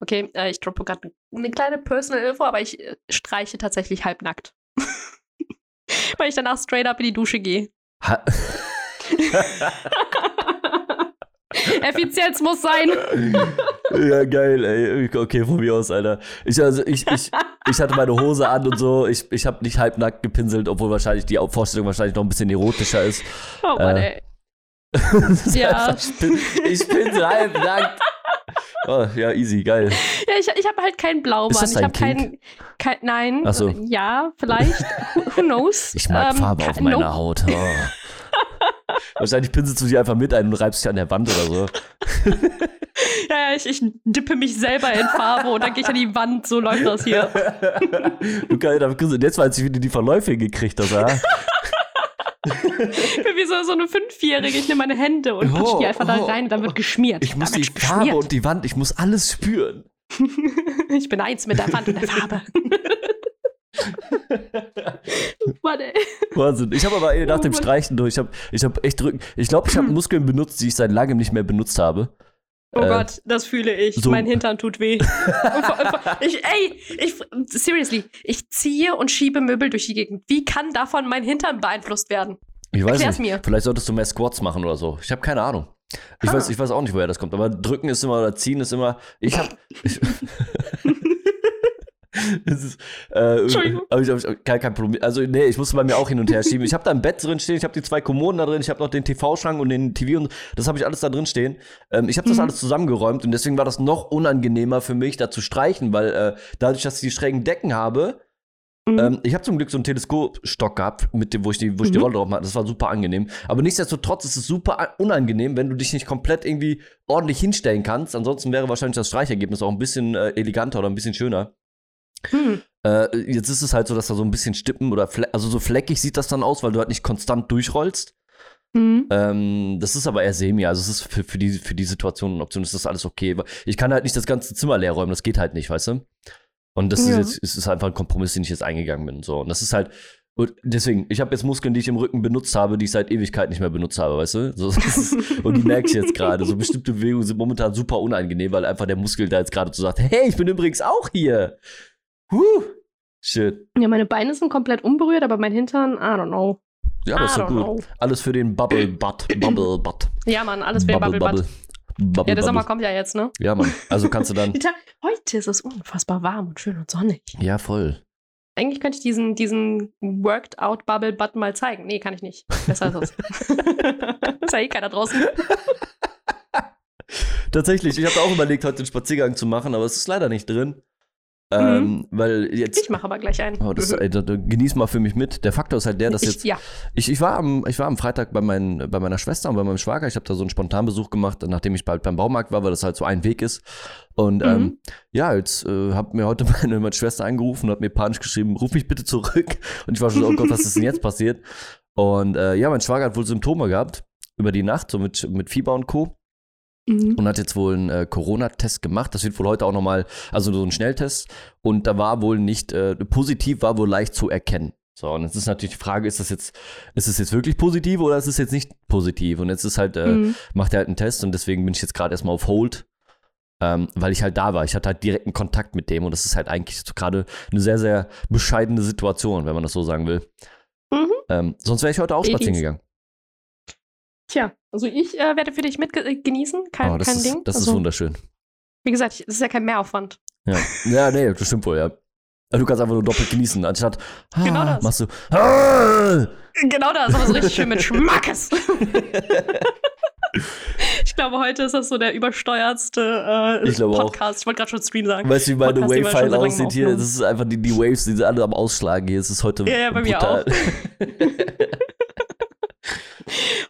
Okay, äh, ich droppe gerade eine kleine Personal Info, aber ich äh, streiche tatsächlich halbnackt. Weil ich danach straight up in die Dusche gehe. Ha- Effizienz muss sein. ja, geil, ey. Okay, von mir aus, Alter. Ich, also, ich, ich, ich hatte meine Hose an und so. Ich, ich habe nicht halbnackt gepinselt, obwohl wahrscheinlich die Vorstellung wahrscheinlich noch ein bisschen erotischer ist. Oh Mann, Äh, ey. Ja. einfach- Ich bin, ich bin halbnackt. Oh, ja, easy, geil. Ja, ich, ich habe halt keinen Blaumann. Ist das ich habe keinen. Kein, nein. Ach so. Ja, vielleicht. Who knows? Ich mag Ähm, Farbe auf meiner nope. Haut. Oh. Wahrscheinlich pinselst du sie einfach mit ein und reibst sie an der Wand oder so. Ja, ja, ich, ich dippe mich selber in Farbe und dann gehe ich an die Wand. So läuft das hier. du kriegst du- jetzt weiß ich, wie du die Verläufe gekriegt hast, ja? Ich bin wie so, so eine Fünfjährige. Ich nehme meine Hände und Oh, die einfach da oh. rein und dann wird geschmiert. Ich muss da die Farbe und die Wand, ich muss alles spüren. ich bin eins mit der Wand und der Farbe. Mann, ey. Wahnsinn. Ich habe aber ey, nach Oh dem. Streichen durch, ich habe ich hab echt Rücken. Ich glaube, ich habe Muskeln benutzt, die ich seit langem nicht mehr benutzt habe. Oh Äh, Gott, das fühle ich. so- Mein Hintern tut weh. Ich, ey, ich, seriously, ich ziehe und schiebe Möbel durch die Gegend. Wie kann davon mein Hintern beeinflusst werden? Ich weiß Erklär's nicht. mir. Vielleicht solltest du mehr Squats machen oder so. Ich habe keine Ahnung. Ich, Ah. weiß, ich weiß auch nicht, woher das kommt. Aber drücken ist immer oder ziehen ist immer. Ich habe. Es ist, äh, Entschuldigung. Aber ich, hab- ich, hab kein, kein Problem. Also, nee, ich musste bei mir auch hin und her schieben. Ich habe da ein Bett drin stehen, ich habe die zwei Kommoden da drin, ich habe noch den TV-Schrank und den TV und das habe ich alles da drin stehen. Ähm, ich habe das Mhm. alles zusammengeräumt und deswegen war das noch unangenehmer für mich, da zu streichen, weil äh, dadurch, dass ich die schrägen Decken habe, Mhm. ähm, ich habe zum Glück so einen Teleskopstock gehabt, mit dem, wo ich die, wo ich die Mhm. Rolle drauf mache. Das war super angenehm. Aber nichtsdestotrotz ist es super unangenehm, wenn du dich nicht komplett irgendwie ordentlich hinstellen kannst. Ansonsten wäre wahrscheinlich das Streichergebnis auch ein bisschen äh, eleganter oder ein bisschen schöner. Hm. Äh, jetzt ist es halt so, dass da so ein bisschen Stippen oder Fle also so fleckig sieht das dann aus, weil du halt nicht konstant durchrollst. Hm. Ähm, das ist aber eher semi, also es ist für, für, die, für die Situation und Option ist das alles okay. Ich kann halt nicht das ganze Zimmer leer räumen, das geht halt nicht, weißt du? Und das Ja. ist jetzt, ist einfach ein Kompromiss, den ich jetzt eingegangen bin. So. Und das ist halt, und deswegen, ich habe jetzt Muskeln, die ich im Rücken benutzt habe, die ich seit Ewigkeit nicht mehr benutzt habe, weißt du? So, ist, und die merke ich jetzt gerade. So bestimmte Bewegungen sind momentan super unangenehm, weil einfach der Muskel da jetzt gerade so sagt, hey, ich bin übrigens auch hier. Huh. Shit. Ja, meine Beine sind komplett unberührt, aber mein Hintern, I don't know. Ja, das ist I doch don't gut. know. Alles für den Bubble Butt. Bubble Butt. Ja, Mann, alles für den Bubble, Butt. Bubble, Ja, der Sommer Bubble. kommt ja jetzt, ne? Ja, Mann. Also kannst du dann. Heute ist es unfassbar warm und schön und sonnig. ja, voll. Eigentlich könnte ich diesen, diesen Worked-Out-Bubble-Button mal zeigen. Nee, kann ich nicht. Besser ist es. ist ja eh keiner draußen. Tatsächlich, ich habe auch überlegt, heute einen Spaziergang zu machen, aber es ist leider nicht drin. Ähm, weil jetzt. Ich mache aber gleich einen. Oh, das, ey, da, da, genieß mal für mich mit. Der Faktor ist halt der, dass ich, jetzt. ja. Ich, ich, war am, ich war am Freitag bei, mein, bei meiner Schwester und bei meinem Schwager. Ich habe da so einen Spontanbesuch gemacht, nachdem ich bald beim Baumarkt war, weil das halt so ein Weg ist. Und Mhm. ähm, ja, jetzt äh, hat mir heute meine, meine Schwester angerufen und hat mir panisch geschrieben, ruf mich bitte zurück. Und ich war schon so, oh Gott, was ist denn jetzt passiert? Und äh, ja, mein Schwager hat wohl Symptome gehabt über die Nacht, so mit, mit Fieber und Co. Mhm. und hat jetzt wohl einen äh, Corona-Test gemacht. Das wird wohl heute auch nochmal, also so ein Schnelltest. Und da war wohl nicht, äh, positiv war wohl leicht zu erkennen. So, und jetzt ist natürlich die Frage, ist das jetzt, ist es jetzt wirklich positiv oder ist es jetzt nicht positiv? Und jetzt ist halt, äh, Mhm. macht er halt einen Test und deswegen bin ich jetzt gerade erstmal auf Hold. Ähm, weil ich halt da war. Ich hatte halt direkten Kontakt mit dem und das ist halt eigentlich gerade eine sehr, sehr bescheidene Situation, wenn man das so sagen will. Mhm. Ähm, sonst wäre ich heute auch spazieren gegangen. Tja, also ich äh, werde für dich mit genießen. Kein, oh, das kein ist, Ding. Das also, ist wunderschön. Wie gesagt, ich- es ist ja kein Mehraufwand. Ja, ja nee, das stimmt wohl, ja. Also Du kannst einfach nur doppelt genießen, anstatt ah, Genau das. machst du ah, Genau das, aber so richtig schön mit Schmackes. ich glaube, heute ist das so der übersteuertste äh, Ich glaube auch. Podcast. Ich wollte gerade schon Stream sagen. Weißt du, wie meine Podcast, Wave-File aussieht hier? Das ist einfach die, die Waves, die sind alle am Ausschlagen hier. Es ist heute Ja, ja, bei mir brutal.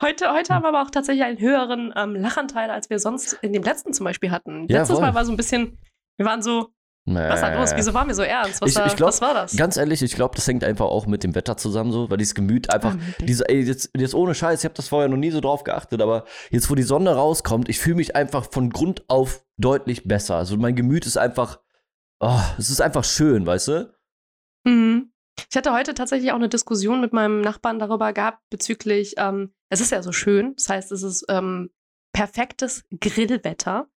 Heute, heute haben wir aber auch tatsächlich einen höheren ähm, Lachanteil, als wir sonst in dem letzten zum Beispiel hatten. Ja, Letztes voll. Mal war so ein bisschen, wir waren so, was ist da los? Wieso waren wir so ernst? Was, Ich- war, ich glaub, was war das? Ganz ehrlich, ich glaube, das hängt einfach auch mit dem Wetter zusammen so, weil dieses Gemüt einfach, Ah, diese, ey, jetzt, jetzt ohne Scheiß, ich habe das vorher noch nie so drauf geachtet, aber jetzt, wo die Sonne rauskommt, ich fühle mich einfach von Grund auf deutlich besser. Also mein Gemüt ist einfach, oh, es ist einfach schön, weißt du? Mhm. Ich hatte heute tatsächlich auch eine Diskussion mit meinem Nachbarn darüber gehabt, bezüglich, ähm, es ist ja so schön, das heißt, es ist ähm, perfektes Grillwetter.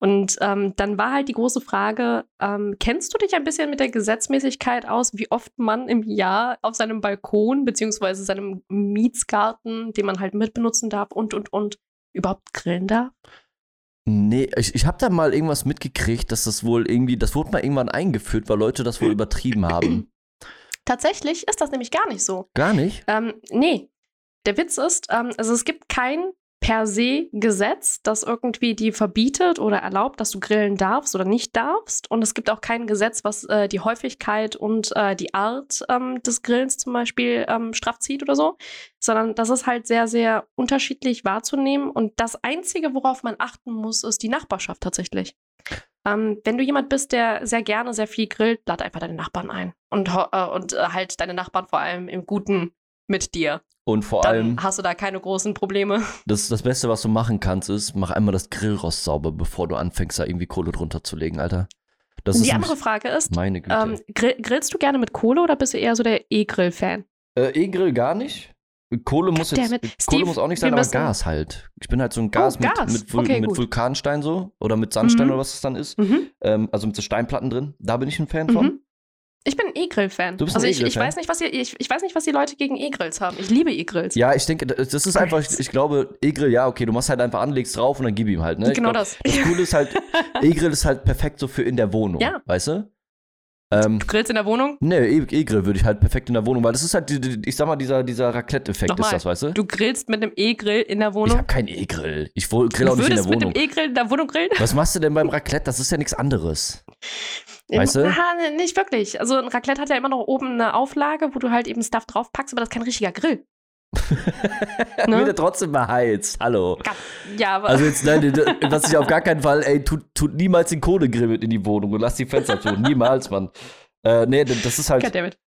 Und ähm, dann war halt die große Frage, ähm, kennst du dich ein bisschen mit der Gesetzmäßigkeit aus, wie oft man im Jahr auf seinem Balkon beziehungsweise seinem Mietsgarten, den man halt mitbenutzen darf und, und, und, überhaupt grillen darf? Nee, ich, ich habe da mal irgendwas mitgekriegt, dass das wohl irgendwie, das wurde mal irgendwann eingeführt, weil Leute das wohl übertrieben haben. Tatsächlich ist das nämlich gar nicht so. Gar nicht? Ähm, nee. Der Witz ist, ähm, also es gibt kein per se Gesetz, das irgendwie die verbietet oder erlaubt, dass du grillen darfst oder nicht darfst. Und es gibt auch kein Gesetz, was äh, die Häufigkeit und äh, die Art ähm, des Grillens zum Beispiel ähm, strafzieht oder so, sondern das ist halt sehr, sehr unterschiedlich wahrzunehmen. Und das Einzige, worauf man achten muss, ist die Nachbarschaft tatsächlich. Ähm, wenn du jemand bist, der sehr gerne sehr viel grillt, lad einfach deine Nachbarn ein. Und, äh, und äh, halt deine Nachbarn vor allem im Guten mit dir. Und vor Dann allem, hast du da keine großen Probleme. das, das Beste, was du machen kannst, ist, mach einmal das Grillrost sauber, bevor du anfängst, da irgendwie Kohle drunter zu legen, Alter. Das die andere Frage ist, meine Güte. ähm, grill, grillst du gerne mit Kohle oder bist du eher so der E-Grill-Fan? äh, E-Grill gar nicht. Kohle muss jetzt. Kohle Steve, muss auch nicht sein, aber Gas halt. Ich bin halt so ein Gas, Oh, Gas. Mit, mit, Vul Okay, mit. Vulkanstein so oder mit Sandstein Mhm. oder was es dann ist. Mhm. Ähm, also mit so Steinplatten drin. Da bin ich ein Fan von. Mhm. Ich bin ein E-Grill-Fan. Du bist ein Also ich, ich, E-Grill-Fan? weiß nicht, was ihr, ich, ich weiß nicht, was die Leute gegen E-Grills haben. Ich liebe E-Grills. Ja, ich denke, das das ist einfach, ich, ich glaube, E-Grill, ja, okay, du machst halt einfach an, legst drauf und dann gib ihm halt, ne? Ich genau glaub, das. Das Coole ist halt, E-Grill ist halt perfekt so für in der Wohnung, Ja. weißt du? Ähm, Du grillst in der Wohnung? ne, E- E-Grill würde ich halt perfekt in der Wohnung, weil das ist halt, ich sag mal, dieser, dieser Raclette-Effekt ist das, weißt du? Du grillst mit einem E-Grill in der ich Wohnung? habe keinen E-Grill. Ich grill Du auch nicht in der würdest mit Wohnung. dem E-Grill in der Wohnung grillen? Was machst du denn beim Raclette? Das ist ja nichts anderes. Weißt du? Ha, nicht wirklich. Also ein Raclette hat ja immer noch oben eine Auflage, wo du halt eben Stuff draufpackst, aber das ist kein richtiger Grill. Ne? Wird er trotzdem beheizt. Hallo. Ja, aber Also jetzt, nein, was ich auf gar keinen Fall, ey, tut, tut niemals den Kohlegrill mit in die Wohnung und lass die Fenster zu. niemals, Mann. Äh, nee, das ist halt.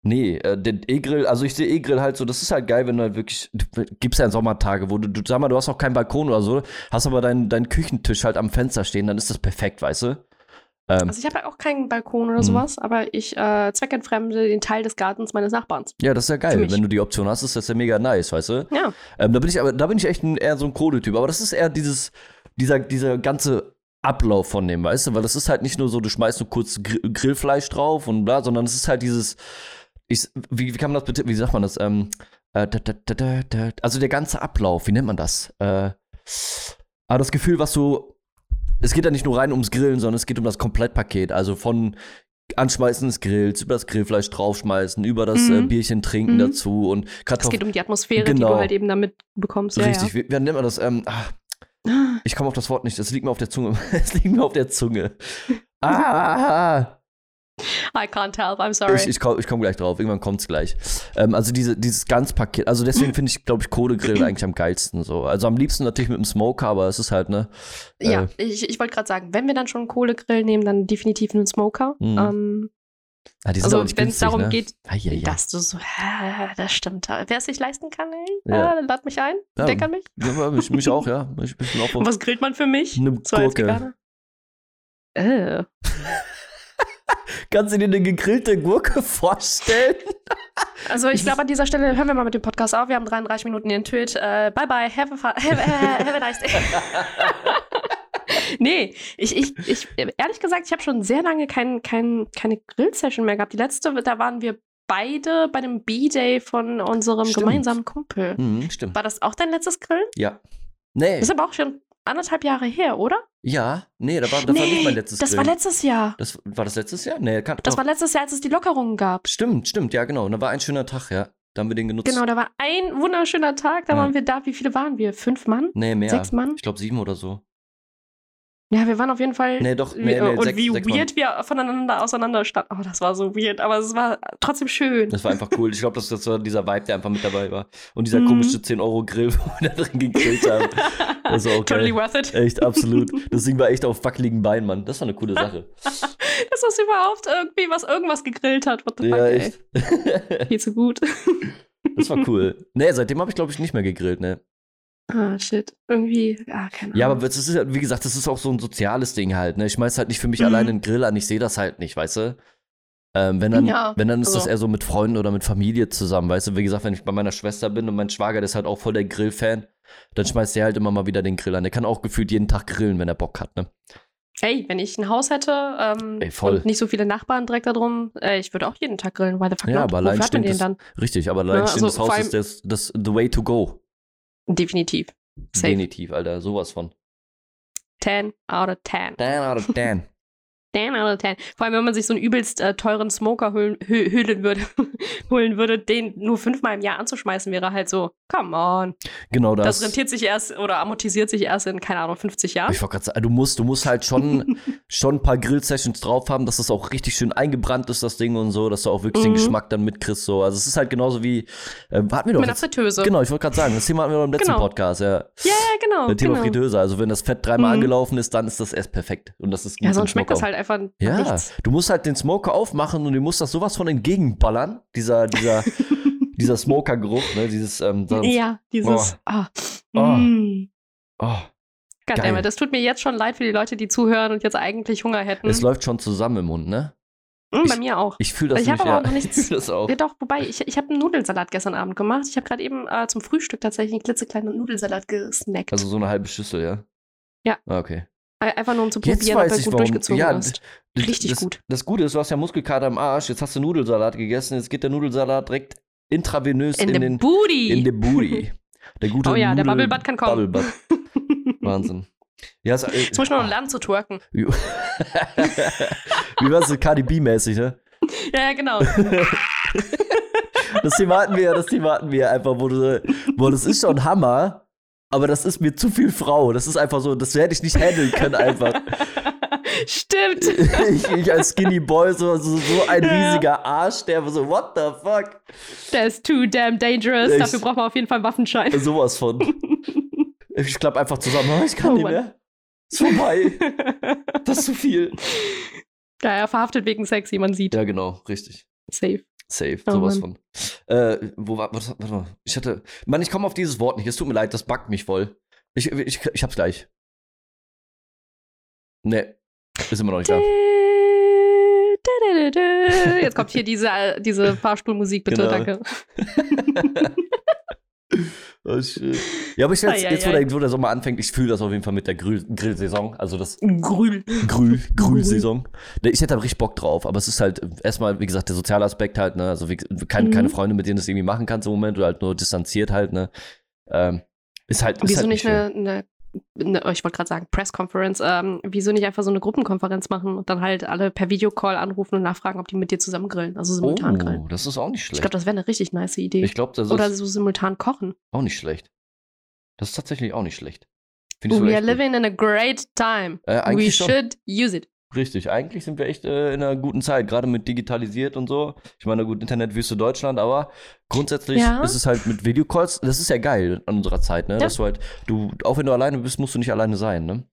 Nee, äh, den E-Grill, also ich sehe E-Grill halt so, das ist halt geil, wenn du halt wirklich, du, gibt's ja Sommertage, wo du, du, sag mal, du hast auch keinen Balkon oder so, hast aber deinen deinen Küchentisch halt am Fenster stehen, dann ist das perfekt, weißt du? Ähm, Also ich habe ja auch keinen Balkon oder Mhm. sowas, aber ich äh, zweckentfremde den Teil des Gartens meines Nachbarns. ja, das ist ja geil, wenn du die Option hast, ist das ja mega nice, weißt du? Ja. Ähm, da bin ich aber, da bin ich echt ein, eher so ein Kohletyp, aber das ist eher dieses, dieser, dieser ganze Ablauf von dem, weißt du, weil das ist halt nicht nur so, du schmeißt nur kurz Gr Grillfleisch drauf und bla, sondern es ist halt dieses, ich, wie, wie kann man das bitte, wie sagt man das, ähm, äh, da, da, da, da, da, also der ganze Ablauf, wie nennt man das? Äh, aber das Gefühl, was du, es geht ja nicht nur rein ums Grillen, sondern es geht um das Komplettpaket, also von Anschmeißen des Grills, über das Grillfleisch draufschmeißen, über das Mhm. äh, Bierchen trinken Mhm. dazu und Es Kartoffeln. geht um die Atmosphäre, die Genau. du halt eben damit bekommst. Ja, Richtig, wie, wie nennt man das? Ähm, ah, Ja. ich komme auf das Wort nicht, es liegt mir auf der Zunge. Es liegt mir auf der Zunge. Ah, I can't help, I'm sorry. ich, ich komme ich komm gleich drauf, irgendwann kommt es gleich. Ähm, also diese, dieses Ganzpaket, also deswegen finde ich, glaube ich, Kohlegrill eigentlich am geilsten so. Also am liebsten natürlich mit dem Smoker, aber es ist halt, ne? ja, äh, ich, ich wollte gerade sagen, wenn wir dann schon einen Kohlegrill nehmen, dann definitiv einen Smoker. Mhm. Ähm, ah, also wenn es darum ne? geht, Ah, ja, ja. dass du so, äh, das stimmt. Wer es sich leisten kann, ey, Ja. äh, lad mich ein, Ja. denk an mich. ja mich, mich auch, ja. Ich bin auch was grillt man für mich? Eine So Gurke. Äh. Kannst du dir eine gegrillte Gurke vorstellen? Also ich glaube, an dieser Stelle hören wir mal mit dem Podcast auf. Wir haben 33 Minuten in Twitch. Äh, bye bye, have a, have, äh, have a nice day. nee, ich, ich, ich, ehrlich gesagt, ich habe schon sehr lange kein, kein, keine Grill-Session mehr gehabt. Die letzte, da waren wir beide bei dem B-Day von unserem Stimmt. gemeinsamen Kumpel. Mhm, stimmt. War das auch dein letztes Grillen? Ja. Nee. Das ist aber auch schon anderthalb Jahre her, oder? Ja, nee, das war, das war nicht mein letztes das Grillen. war letztes Jahr. Das, war das letztes Jahr? Nee, kann, Das doch. war letztes Jahr, als es die Lockerungen gab. Stimmt, stimmt, ja, genau. Und da war ein schöner Tag, ja. Da haben wir den genutzt. Genau, da war ein wunderschöner Tag, da Ja. waren wir da. Wie viele waren wir? Fünf Mann? Nee, mehr. Sechs Mann? Ich glaube sieben oder so. Ja, wir waren auf jeden Fall. Nee, doch, nee, nee, und sechs- wie sechs Mann. weird wir voneinander auseinander standen. Oh, das war so weird, aber es war trotzdem schön. Das war einfach cool. Ich glaube, das, das war dieser Vibe, der einfach mit dabei war. Und dieser Mhm. komische 10-Euro-Grill, wo wir da drin gegrillt haben. Das war auch Totally worth it. Echt, absolut. Das Ding war echt auf wackeligen Beinen, Mann. Das war eine coole Sache. Dass das überhaupt irgendwie was irgendwas gegrillt hat. What the fuck, ja, ey. echt. Viel zu gut. Das war cool. Nee, seitdem habe ich, glaube ich, nicht mehr gegrillt, ne? Ah, shit. Irgendwie, ah, keine Ahnung. Ja, aber das ist ja, wie gesagt, das ist auch so ein soziales Ding halt, ne? Ich schmeiß halt nicht für mich Mhm. alleine einen Grill an, ich sehe das halt nicht, weißt du? Ähm, wenn dann, Ja, wenn dann ist das also- eher so mit Freunden oder mit Familie zusammen, weißt du? Wie gesagt, wenn ich bei meiner Schwester bin und mein Schwager, der ist halt auch voll der Grillfan, dann schmeißt der halt immer mal wieder den Grill an. Der kann auch gefühlt jeden Tag grillen, wenn er Bock hat, ne? Ey, wenn ich ein Haus hätte ähm, Ey, und nicht so viele Nachbarn direkt da drum, äh, ich würde auch jeden Tag grillen. Why the fuck Ja, not? aber allein stimmt den das- dann? Richtig, aber Ja, alleinstehendes also vor Haus ist das, das the way to go. Definitiv. Safe. Definitiv, Alter, sowas von. 10 out of 10. 10 out of 10. 10 out of 10. Vor allem, wenn man sich so einen übelst äh, teuren Smoker holen, hö holen, würde, holen würde, den nur fünfmal im Jahr anzuschmeißen, wäre halt so, come on. Genau das. Das rentiert sich erst oder amortisiert sich erst in, keine Ahnung, 50 Jahren. Ich wollte gerade sagen, du musst, du musst halt schon, schon ein paar Grill-Sessions drauf haben, dass das auch richtig schön eingebrannt ist, das Ding und so, dass du auch wirklich den Mhm. Geschmack dann mitkriegst. So. Also es ist halt genauso wie, äh, hatten wir doch Mit einer Fritteuse. Genau, ich wollte gerade sagen, das Thema hatten wir doch im letzten Genau. Podcast, ja. Ja, genau. Das Thema genau. Fritteuse. Also wenn das Fett dreimal Mhm. angelaufen ist, dann ist das erst perfekt. Und das ist gut Ja, sonst schmeckt das halt einfach Ja, nichts. du musst halt den Smoker aufmachen und du musst das sowas von entgegenballern. Dieser, dieser, dieser Smoker-Geruch, ne? Dieses, ähm, sonst, Ja, dieses. Ah. Oh. Mm. oh, Goddammit, das tut mir jetzt schon leid für die Leute, die zuhören und jetzt eigentlich Hunger hätten. es läuft schon zusammen im Mund, ne? Bei ich- mir auch. Ich fühle das Ich hab nicht, aber ja. auch noch nichts- Ich auch. Ja, doch, wobei, ich, ich habe einen Nudelsalat gestern Abend gemacht. Ich habe gerade eben äh, zum Frühstück tatsächlich einen klitzekleinen Nudelsalat gesnackt. Also so eine halbe Schüssel, ja? Ja. Ah, okay. Einfach nur um zu Jetzt probieren, ob weiß er ich, gut warum. durchgezogen Ja, ist. d- Richtig das, gut. Das Gute ist, du hast ja Muskelkater im Arsch. Jetzt hast du Nudelsalat gegessen. Jetzt geht der Nudelsalat direkt intravenös In, in, den Booty. in den Booty. Der gute Oh ja, der Nudel- Bubblebutt kann kommen. Bubblebutt. Wahnsinn. Ja, es, äh, Jetzt muss ich noch lernen zu twerken. Wie war es Cardi B-mäßig, ne? Ja, ja, genau. Das Thema hatten wir ja, das Thema hatten wir einfach, wo du, wo das ist schon Hammer, aber das ist mir zu viel Frau. Das ist einfach so, das hätte ich nicht handeln können einfach. Stimmt. Ich, ich als Skinny Boy, so, so, so ein Ja. riesiger Arsch, der so, what the fuck? Der ist too damn dangerous. Ich- Dafür braucht man auf jeden Fall einen Waffenschein. Sowas von. Ich klapp einfach zusammen, ich kann Oh nicht Mann. mehr. Ist vorbei. Das ist zu viel. ja, er verhaftet wegen Sex, wie man sieht. Ja, genau, richtig. Safe. Safe, Oh sowas Mann. von. Äh, wo war, warte, warte mal. Ich hatte, Mann, ich komme auf dieses Wort nicht. Es tut mir leid, das backt mich voll. Ich, ich, ich hab's gleich. Nee, ist immer noch nicht da. Jetzt kommt hier diese, diese Fahrstuhlmusik, bitte, Genau. danke. Oh. Ja, aber ich jetzt, ei, jetzt wo, ei. der, wo der Sommer anfängt, ich fühle das auf jeden Fall mit der Grill, Grillsaison. Also das. Grül, Grülsaison. Nee, Ich hätte da richtig Bock drauf, aber es ist halt erstmal, wie gesagt, der soziale Aspekt halt, ne? Also wie, keine, Mhm. keine Freunde, mit denen du es irgendwie machen kannst im Moment oder halt nur distanziert halt, ne? Ähm, ist halt. Ist Wieso halt nicht eine, eine, ich wollte gerade sagen, Press-Conference, ähm, wieso nicht einfach so eine Gruppenkonferenz machen und dann halt alle per Videocall anrufen und nachfragen, ob die mit dir zusammen grillen, also simultan grillen. Oh, das ist auch nicht Ich schlecht. glaube, das wäre eine richtig nice Idee. Ich glaube, das Oder so simultan kochen. auch nicht schlecht. Das ist tatsächlich auch nicht schlecht. Finde ich We are echt gut. living in a great time. Äh, We schon. should use it. Richtig, eigentlich sind wir echt äh, in einer guten Zeit, gerade mit digitalisiert und so. Ich meine, gut, Internetwüste Deutschland, aber grundsätzlich Ja. ist es halt mit Videocalls, das ist ja geil an unserer Zeit, ne? Ja. Dass du halt, du, auch wenn du alleine bist, musst du nicht alleine sein, ne?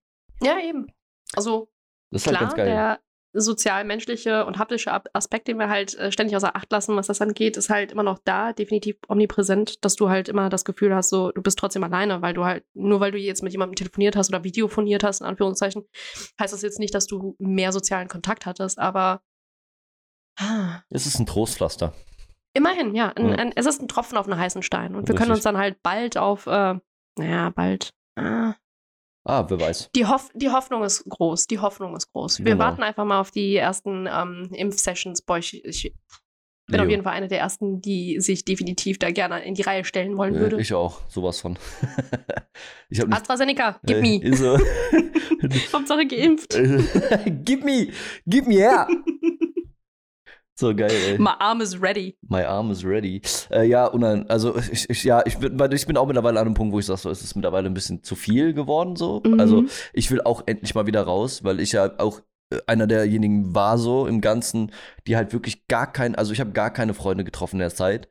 Ja, eben. Also Das ist halt klar, ganz geil. der sozial-menschliche und haptische Aspekt, den wir halt äh, ständig außer Acht lassen, was das angeht, ist halt immer noch da, definitiv omnipräsent, dass du halt immer das Gefühl hast, so, du bist trotzdem alleine, weil du halt, nur weil du jetzt mit jemandem telefoniert hast oder videofoniert hast, in Anführungszeichen, heißt das jetzt nicht, dass du mehr sozialen Kontakt hattest, aber Es ist ein Trostpflaster. immerhin, ja, ein, ein, es ist ein Tropfen auf einen heißen Stein und wir können Richtig. uns dann halt bald auf, äh, naja, bald, ah, Ah, wer weiß. die, Hoff die Hoffnung ist groß. Die Hoffnung ist groß. Wir Genau. warten einfach mal auf die ersten ähm, Impfsessions. Boah, ich, ich bin Jo. auf jeden Fall eine der ersten, die sich definitiv da gerne in die Reihe stellen wollen Äh, würde. ich auch, sowas von. ich nicht. AstraZeneca, gib äh, me. So. Hauptsache geimpft. gib me, gib me her. So geil, ey. My arm is ready. My arm is ready. Äh, ja, und dann, also ich, ich, ja, ich bin, ich bin auch mittlerweile an einem Punkt, wo ich sage, so, es ist mittlerweile ein bisschen zu viel geworden, so. Mhm. Also ich will auch endlich mal wieder raus, weil ich ja auch äh, einer derjenigen war so im Ganzen, die halt wirklich gar kein, also ich habe gar keine Freunde getroffen in der Zeit.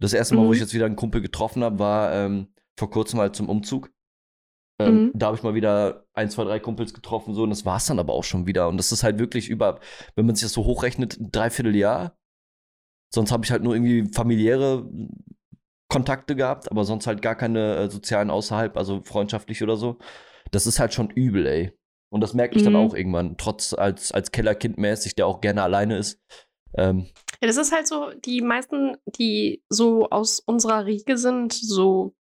Das erste Mal, wo Mhm. ich jetzt wieder einen Kumpel getroffen habe, war ähm, vor kurzem halt zum Umzug. Ähm, Mhm. Da habe ich mal wieder ein, zwei, drei Kumpels getroffen, so, und das war es dann aber auch schon wieder. Und das ist halt wirklich über, wenn man sich das so hochrechnet, ein Dreivierteljahr. Sonst habe ich halt nur irgendwie familiäre Kontakte gehabt, aber sonst halt gar keine äh, sozialen außerhalb, also freundschaftlich oder so. Das ist halt schon übel, ey. Und das merke ich dann Mhm. auch irgendwann, trotz als, als Kellerkind mäßig, der auch gerne alleine ist. Ähm, Ja, das ist halt so, die meisten, die so aus unserer Riege sind, so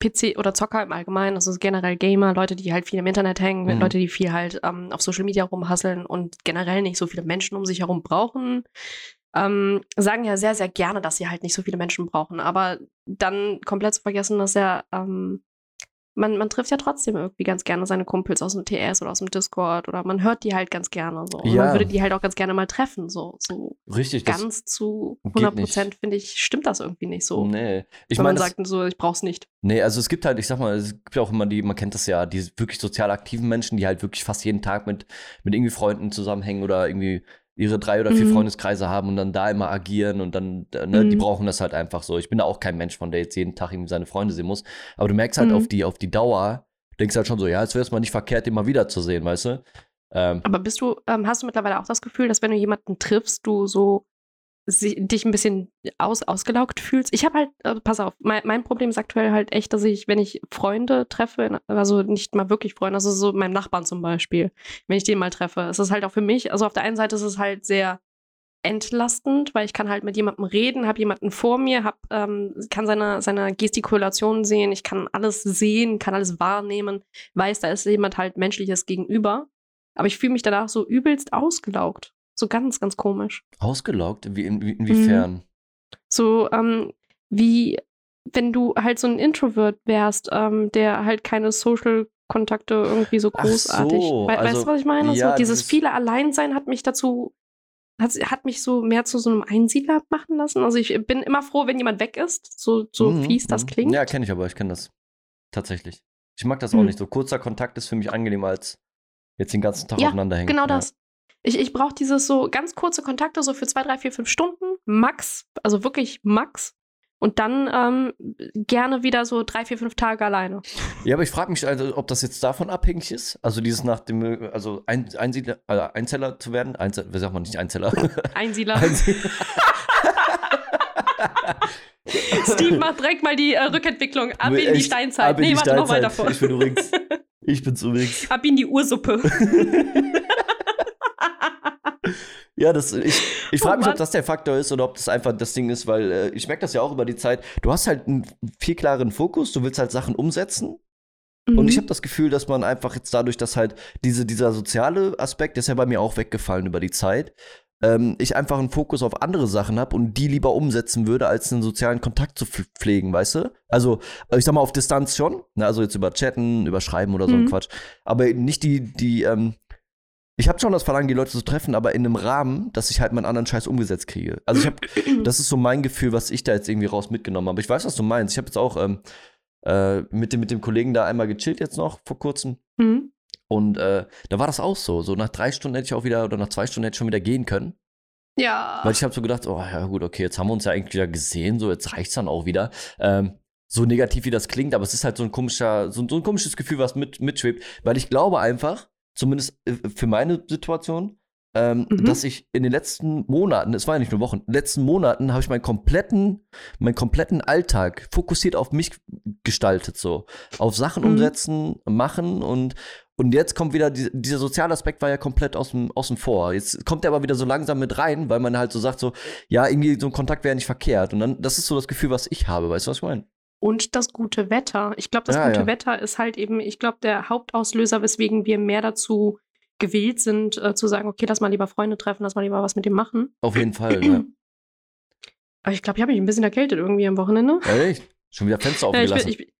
PC oder Zocker im Allgemeinen, also generell Gamer, Leute, die halt viel im Internet hängen, Mhm. Leute, die viel halt ähm, auf Social Media rumhasseln und generell nicht so viele Menschen um sich herum brauchen, ähm, sagen ja sehr, sehr gerne, dass sie halt nicht so viele Menschen brauchen. Aber dann komplett zu vergessen, dass ja ähm, man, man trifft ja trotzdem irgendwie ganz gerne seine Kumpels aus dem TS oder aus dem Discord oder man hört die halt ganz gerne so. Und Ja. man würde die halt auch ganz gerne mal treffen. So, so Richtig, ganz zu geht 100 nicht. Prozent, finde ich, stimmt das irgendwie nicht so. Nee. Ich Wenn meine, man sagt so, ich brauch's nicht. Nee, also es gibt halt, ich sag mal, es gibt ja auch immer die, man kennt das ja, die wirklich sozial aktiven Menschen, die halt wirklich fast jeden Tag mit, mit irgendwie Freunden zusammenhängen oder irgendwie ihre drei oder vier Mhm. Freundeskreise haben und dann da immer agieren und dann, äh, ne, die Mhm. brauchen das halt einfach so. Ich bin da auch kein Mensch von, der jetzt jeden Tag irgendwie seine Freunde sehen muss. Aber du merkst halt Mhm. auf die, auf die Dauer, denkst halt schon so, ja, es wäre es mal nicht verkehrt, den mal wiederzusehen, weißt du? Ähm, Aber bist du, ähm, hast du mittlerweile auch das Gefühl, dass wenn du jemanden triffst, du so dich ein bisschen aus, ausgelaugt fühlst? Ich habe halt, äh, pass auf, mein, mein Problem ist aktuell halt echt, dass ich, wenn ich Freunde treffe, also nicht mal wirklich Freunde, also so meinem Nachbarn zum Beispiel, wenn ich den mal treffe, ist es halt auch für mich, also auf der einen Seite ist es halt sehr entlastend, weil ich kann halt mit jemandem reden, habe jemanden vor mir, hab, ähm, kann seine, seine Gestikulation sehen, ich kann alles sehen, kann alles wahrnehmen, weiß, da ist jemand halt menschliches gegenüber. Aber ich fühle mich danach so übelst ausgelaugt. So ganz, ganz komisch. ausgelaugt? Wie, in, wie, inwiefern? So, ähm, wie wenn du halt so ein Introvert wärst, ähm, der halt keine Social-Kontakte irgendwie so großartig. so, weißt also, du, was ich meine? ja, so dieses viele Alleinsein hat mich dazu, hat, hat mich so mehr zu so einem Einsiedler machen lassen. Also ich bin immer froh, wenn jemand weg ist, so, so Mhm, fies das mhm. klingt. Ja, kenne ich aber, ich kenne das. Tatsächlich. Ich mag das auch Hm. nicht. So kurzer Kontakt ist für mich angenehmer als jetzt den ganzen Tag Ja, aufeinander hängen. Genau das. Ich, ich brauche dieses so ganz kurze Kontakte, so für zwei, drei, vier, fünf Stunden, max, also wirklich max. Und dann ähm, gerne wieder so drei, vier, fünf Tage alleine. Ja, aber ich frage mich, also, ob das jetzt davon abhängig ist. Also dieses nach dem, also ein, Einsiedler, äh, Einzeller zu werden. Einzel, wie sagt man nicht Einzeller? Einsiedler. Einsiedler. Steve macht direkt mal die äh, Rückentwicklung. Ab in die Steinzeit. ab in nee, die warte noch Steinzeit. weiter vor. Ich bin übrigens, ich bin's übrigens. Ab in die Ursuppe. Ja, das, ich, ich Oh frage mich, Mann. ob das der Faktor ist oder ob das einfach das Ding ist, weil äh, ich merke das ja auch über die Zeit. Du hast halt einen viel klareren Fokus, du willst halt Sachen umsetzen. Und ich habe das Gefühl, dass man einfach jetzt dadurch, dass halt diese, dieser soziale Aspekt, der ist ja bei mir auch weggefallen über die Zeit, ähm, ich einfach einen Fokus auf andere Sachen habe und die lieber umsetzen würde, als einen sozialen Kontakt zu pf- pflegen, weißt du? Also, ich sag mal, auf Distanz schon, ne? also jetzt über Chatten, über Schreiben oder so ein Mhm. Quatsch. Aber nicht die, die, ähm, ich habe schon das Verlangen, die Leute zu treffen, aber in einem Rahmen, dass ich halt meinen anderen Scheiß umgesetzt kriege. Also ich habe, das ist so mein Gefühl, was ich da jetzt irgendwie raus mitgenommen habe. Ich weiß, was du meinst. Ich habe jetzt auch ähm, äh, mit, dem, mit dem Kollegen da einmal gechillt jetzt noch vor kurzem. Mhm. Und äh, da war das auch so. So nach drei Stunden hätte ich auch wieder, oder nach zwei Stunden hätte ich schon wieder gehen können. Ja. Weil ich habe so gedacht, oh ja gut, okay, jetzt haben wir uns ja eigentlich wieder gesehen, so jetzt reicht's dann auch wieder. Ähm, so negativ wie das klingt, aber es ist halt so ein komischer, so, ein- so ein komisches Gefühl, was mit, mitschwebt, weil ich glaube einfach, zumindest äh, für meine Situation, ähm, Mhm. dass ich in den letzten Monaten, es war ja nicht nur Wochen, in den letzten Monaten habe ich meinen kompletten, meinen kompletten Alltag fokussiert auf mich gestaltet, so. Auf Sachen Mhm. umsetzen, machen und, und jetzt kommt wieder, die, dieser soziale Aspekt war ja komplett außen, außen vor. Jetzt kommt er aber wieder so langsam mit rein, weil man halt so sagt, so, ja, irgendwie so ein Kontakt wäre nicht verkehrt. Und dann, das ist so das Gefühl, was ich habe, weißt du, was ich meine? Und das gute Wetter. Ich glaube, das Ja, gute ja. Wetter ist halt eben, ich glaube, der Hauptauslöser, weswegen wir mehr dazu gewillt sind, äh, zu sagen, okay, lass mal lieber Freunde treffen, lass mal lieber was mit dem machen. Auf jeden Fall, ja. Aber ich glaube, ich habe mich ein bisschen erkältet irgendwie am Wochenende. Ehrlich? Schon wieder Fenster Ja, ich aufgelassen. bin, ich,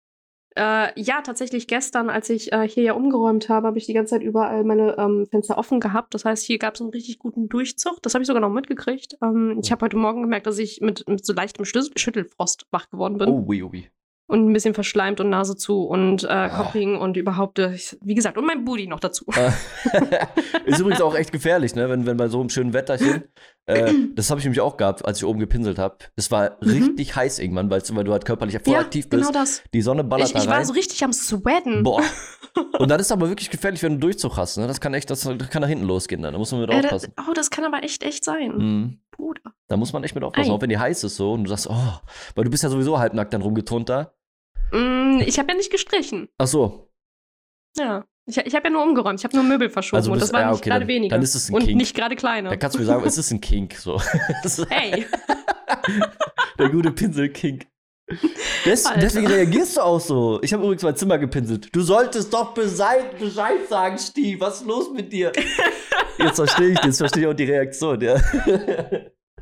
äh, ja, tatsächlich gestern, als ich äh, hier ja umgeräumt habe, habe ich die ganze Zeit überall meine ähm, Fenster offen gehabt. Das heißt, hier gab es einen richtig guten Durchzug. Das habe ich sogar noch mitgekriegt. Ähm, ich habe heute Morgen gemerkt, dass ich mit, mit so leichtem Schlüssel Schüttelfrost wach geworden bin. oh, ui, ui. Und ein bisschen verschleimt und Nase zu und äh, Oh. Coughing und überhaupt, äh, wie gesagt, und mein Booty noch dazu. Äh, ist übrigens auch echt gefährlich, ne? Wenn, wenn bei so einem schönen Wetterchen. Äh, das habe ich nämlich auch gehabt, als ich oben gepinselt habe. Es war Mhm. richtig heiß irgendwann, weil du halt körperlich voll aktiv bist. genau das. Die Sonne ballert Ich, da ich rein. war so richtig am Sweaten. Boah. Und dann ist es aber wirklich gefährlich, wenn du Durchzug hast. Ne? Das kann echt, das, das kann nach hinten losgehen. Dann. Da muss man mit Äh, aufpassen. oh, das kann aber echt, echt sein. Mhm. Bruder. Da muss man echt mit aufpassen, Ei. auch wenn die heiß ist so und du sagst, oh, weil du bist ja sowieso halbnackt dann rumgeturnt da. Mm, ich habe ja nicht gestrichen. Ach so, Ja. Ich, ich habe ja nur umgeräumt. Ich habe nur Möbel verschoben. Also und bist- das waren nicht okay, gerade dann- wenige. dann ist es ein und Kink. nicht gerade kleine. da kannst du mir sagen, es ist ein Kink. So. Hey. Der gute Pinsel-Kink. Des, deswegen reagierst du auch so. Ich habe übrigens mein Zimmer gepinselt. Du solltest doch Bescheid, Bescheid sagen, Steve. Was ist los mit dir? Jetzt verstehe ich, jetzt verstehe ich auch die Reaktion, ja.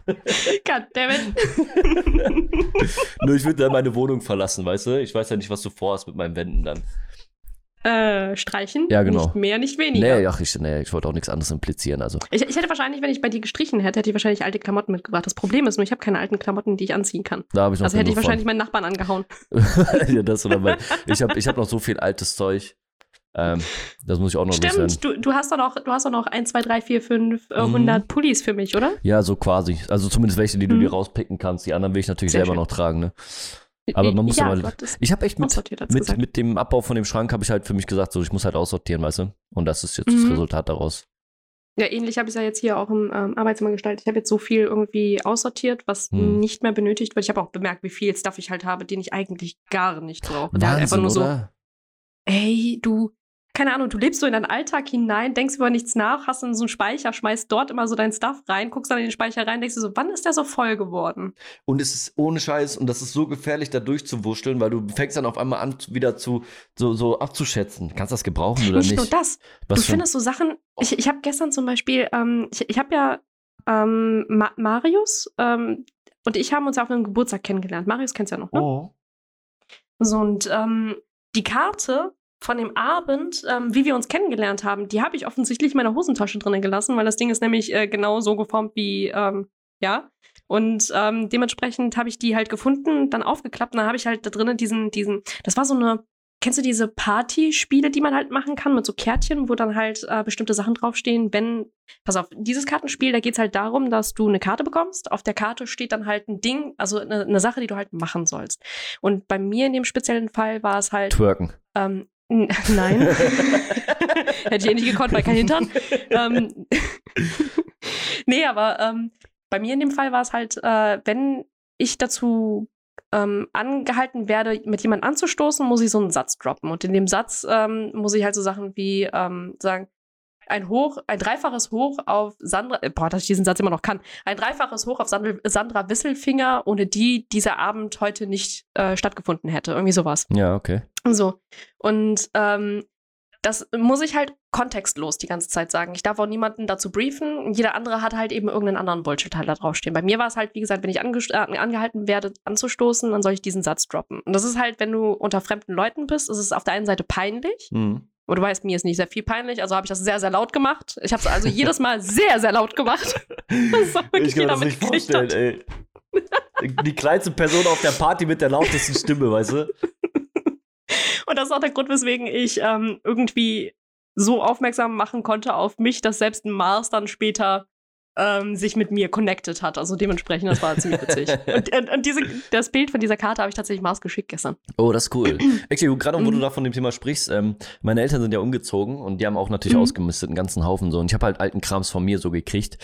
Goddammit. Nur ich würde dann meine Wohnung verlassen, weißt du? Ich weiß ja nicht, was du vorhast mit meinen Wänden dann. Äh, streichen. Ja, genau. Nicht mehr, nicht weniger. Nee, ach, ich, nee, ich wollte auch nichts anderes implizieren. Also. Ich, ich hätte wahrscheinlich, wenn ich bei dir gestrichen hätte, hätte ich wahrscheinlich alte Klamotten mitgebracht. Das Problem ist nur, ich habe keine alten Klamotten, die ich anziehen kann. Da habe ich noch Also hätte ich wahrscheinlich meinen Nachbarn angehauen. ja, das oder mein, ich habe ich hab noch so viel altes Zeug. Ähm, das muss ich auch noch loswerden. Stimmt, du, du hast doch noch, du hast doch noch 1, 2, 3, 4, 5, äh, Mhm. 100 Pullis für mich, oder? Ja, so quasi. Also zumindest welche, die du Mhm. dir rauspicken kannst. Die anderen will ich natürlich Sehr selber schön. noch tragen. Ne? Aber man muss ja, aber- hattest Ich habe echt mit, mit, mit dem Abbau von dem Schrank habe ich halt für mich gesagt, so ich muss halt aussortieren, weißt du? Und das ist jetzt das Mhm. Resultat daraus. Ja, ähnlich habe ich es ja jetzt hier auch im ähm, Arbeitszimmer gestaltet. Ich habe jetzt so viel irgendwie aussortiert, was Hm. nicht mehr benötigt wird. Ich habe auch bemerkt, wie viel Stuff ich halt habe, den ich eigentlich gar nicht brauche. Der halt einfach nur so, oder? ey, du, keine Ahnung, du lebst so in deinen Alltag hinein, denkst über nichts nach, hast dann so einen Speicher, schmeißt dort immer so dein Stuff rein, guckst dann in den Speicher rein, denkst du so, wann ist der so voll geworden? Und es ist ohne Scheiß und das ist so gefährlich, da durchzuwurschteln, weil du fängst dann auf einmal an, wieder zu so, so abzuschätzen. Kannst du das gebrauchen oder nicht, nicht? nur das. Was du findest so Sachen, ich, ich habe gestern zum Beispiel, ähm, ich, ich habe ja ähm, Ma Marius ähm, und ich haben uns ja auf einem Geburtstag kennengelernt. Marius kennst du ja noch, ne? Oh. So, und ähm, die Karte von dem Abend, ähm, wie wir uns kennengelernt haben, die habe ich offensichtlich in meiner Hosentasche drinnen gelassen, weil das Ding ist nämlich äh, genau so geformt wie, ähm, ja. Und ähm, dementsprechend habe ich die halt gefunden, dann aufgeklappt und dann habe ich halt da drinnen diesen, diesen, das war so eine, kennst du diese Partyspiele, die man halt machen kann mit so Kärtchen, wo dann halt äh, bestimmte Sachen draufstehen, wenn, pass auf, dieses Kartenspiel, da geht es halt darum, dass du eine Karte bekommst, auf der Karte steht dann halt ein Ding, also eine, eine Sache, die du halt machen sollst. Und bei mir in dem speziellen Fall war es halt, Twerken. ähm, nein, hätte ich eh nicht gekonnt, weil kein Hintern. ähm, nee, aber ähm, bei mir in dem Fall war es halt, äh, wenn ich dazu ähm, angehalten werde, mit jemandem anzustoßen, muss ich so einen Satz droppen. Und in dem Satz ähm, muss ich halt so Sachen wie ähm, sagen, ein Hoch, ein dreifaches Hoch auf Sandra, äh, boah, dass ich diesen Satz immer noch kann, ein dreifaches Hoch auf Sandra, Sandra Wisselfinger, ohne die dieser Abend heute nicht äh, stattgefunden hätte. Irgendwie sowas. Ja, okay. So. Und ähm, das muss ich halt kontextlos die ganze Zeit sagen. Ich darf auch niemanden dazu briefen. Jeder andere hat halt eben irgendeinen anderen Bullshit halt da draufstehen. Bei mir war es halt, wie gesagt, wenn ich ange äh, angehalten werde, anzustoßen, dann soll ich diesen Satz droppen. Und das ist halt, wenn du unter fremden Leuten bist, ist es auf der einen Seite peinlich. Mhm. Und du weißt, mir ist nicht sehr viel peinlich, also habe ich das sehr, sehr laut gemacht. Ich habe es also jedes Mal sehr, sehr laut gemacht. Das Ich kann mir das nicht vorstellen, hat. ey. Die kleinste Person auf der Party mit der lautesten Stimme, weißt du? Und das ist auch der Grund, weswegen ich ähm, irgendwie so aufmerksam machen konnte auf mich, dass selbst ein Mars dann später ähm, sich mit mir connected hat. Also dementsprechend, das war ziemlich witzig. Und, und, und diese, das Bild von dieser Karte habe ich tatsächlich Mars geschickt gestern. Oh, das ist cool. Actually, gerade wo du Mhm. da von dem Thema sprichst, ähm, meine Eltern sind ja umgezogen und die haben auch natürlich Mhm. ausgemistet, einen ganzen Haufen so. Und ich habe halt alten Krams von mir so gekriegt.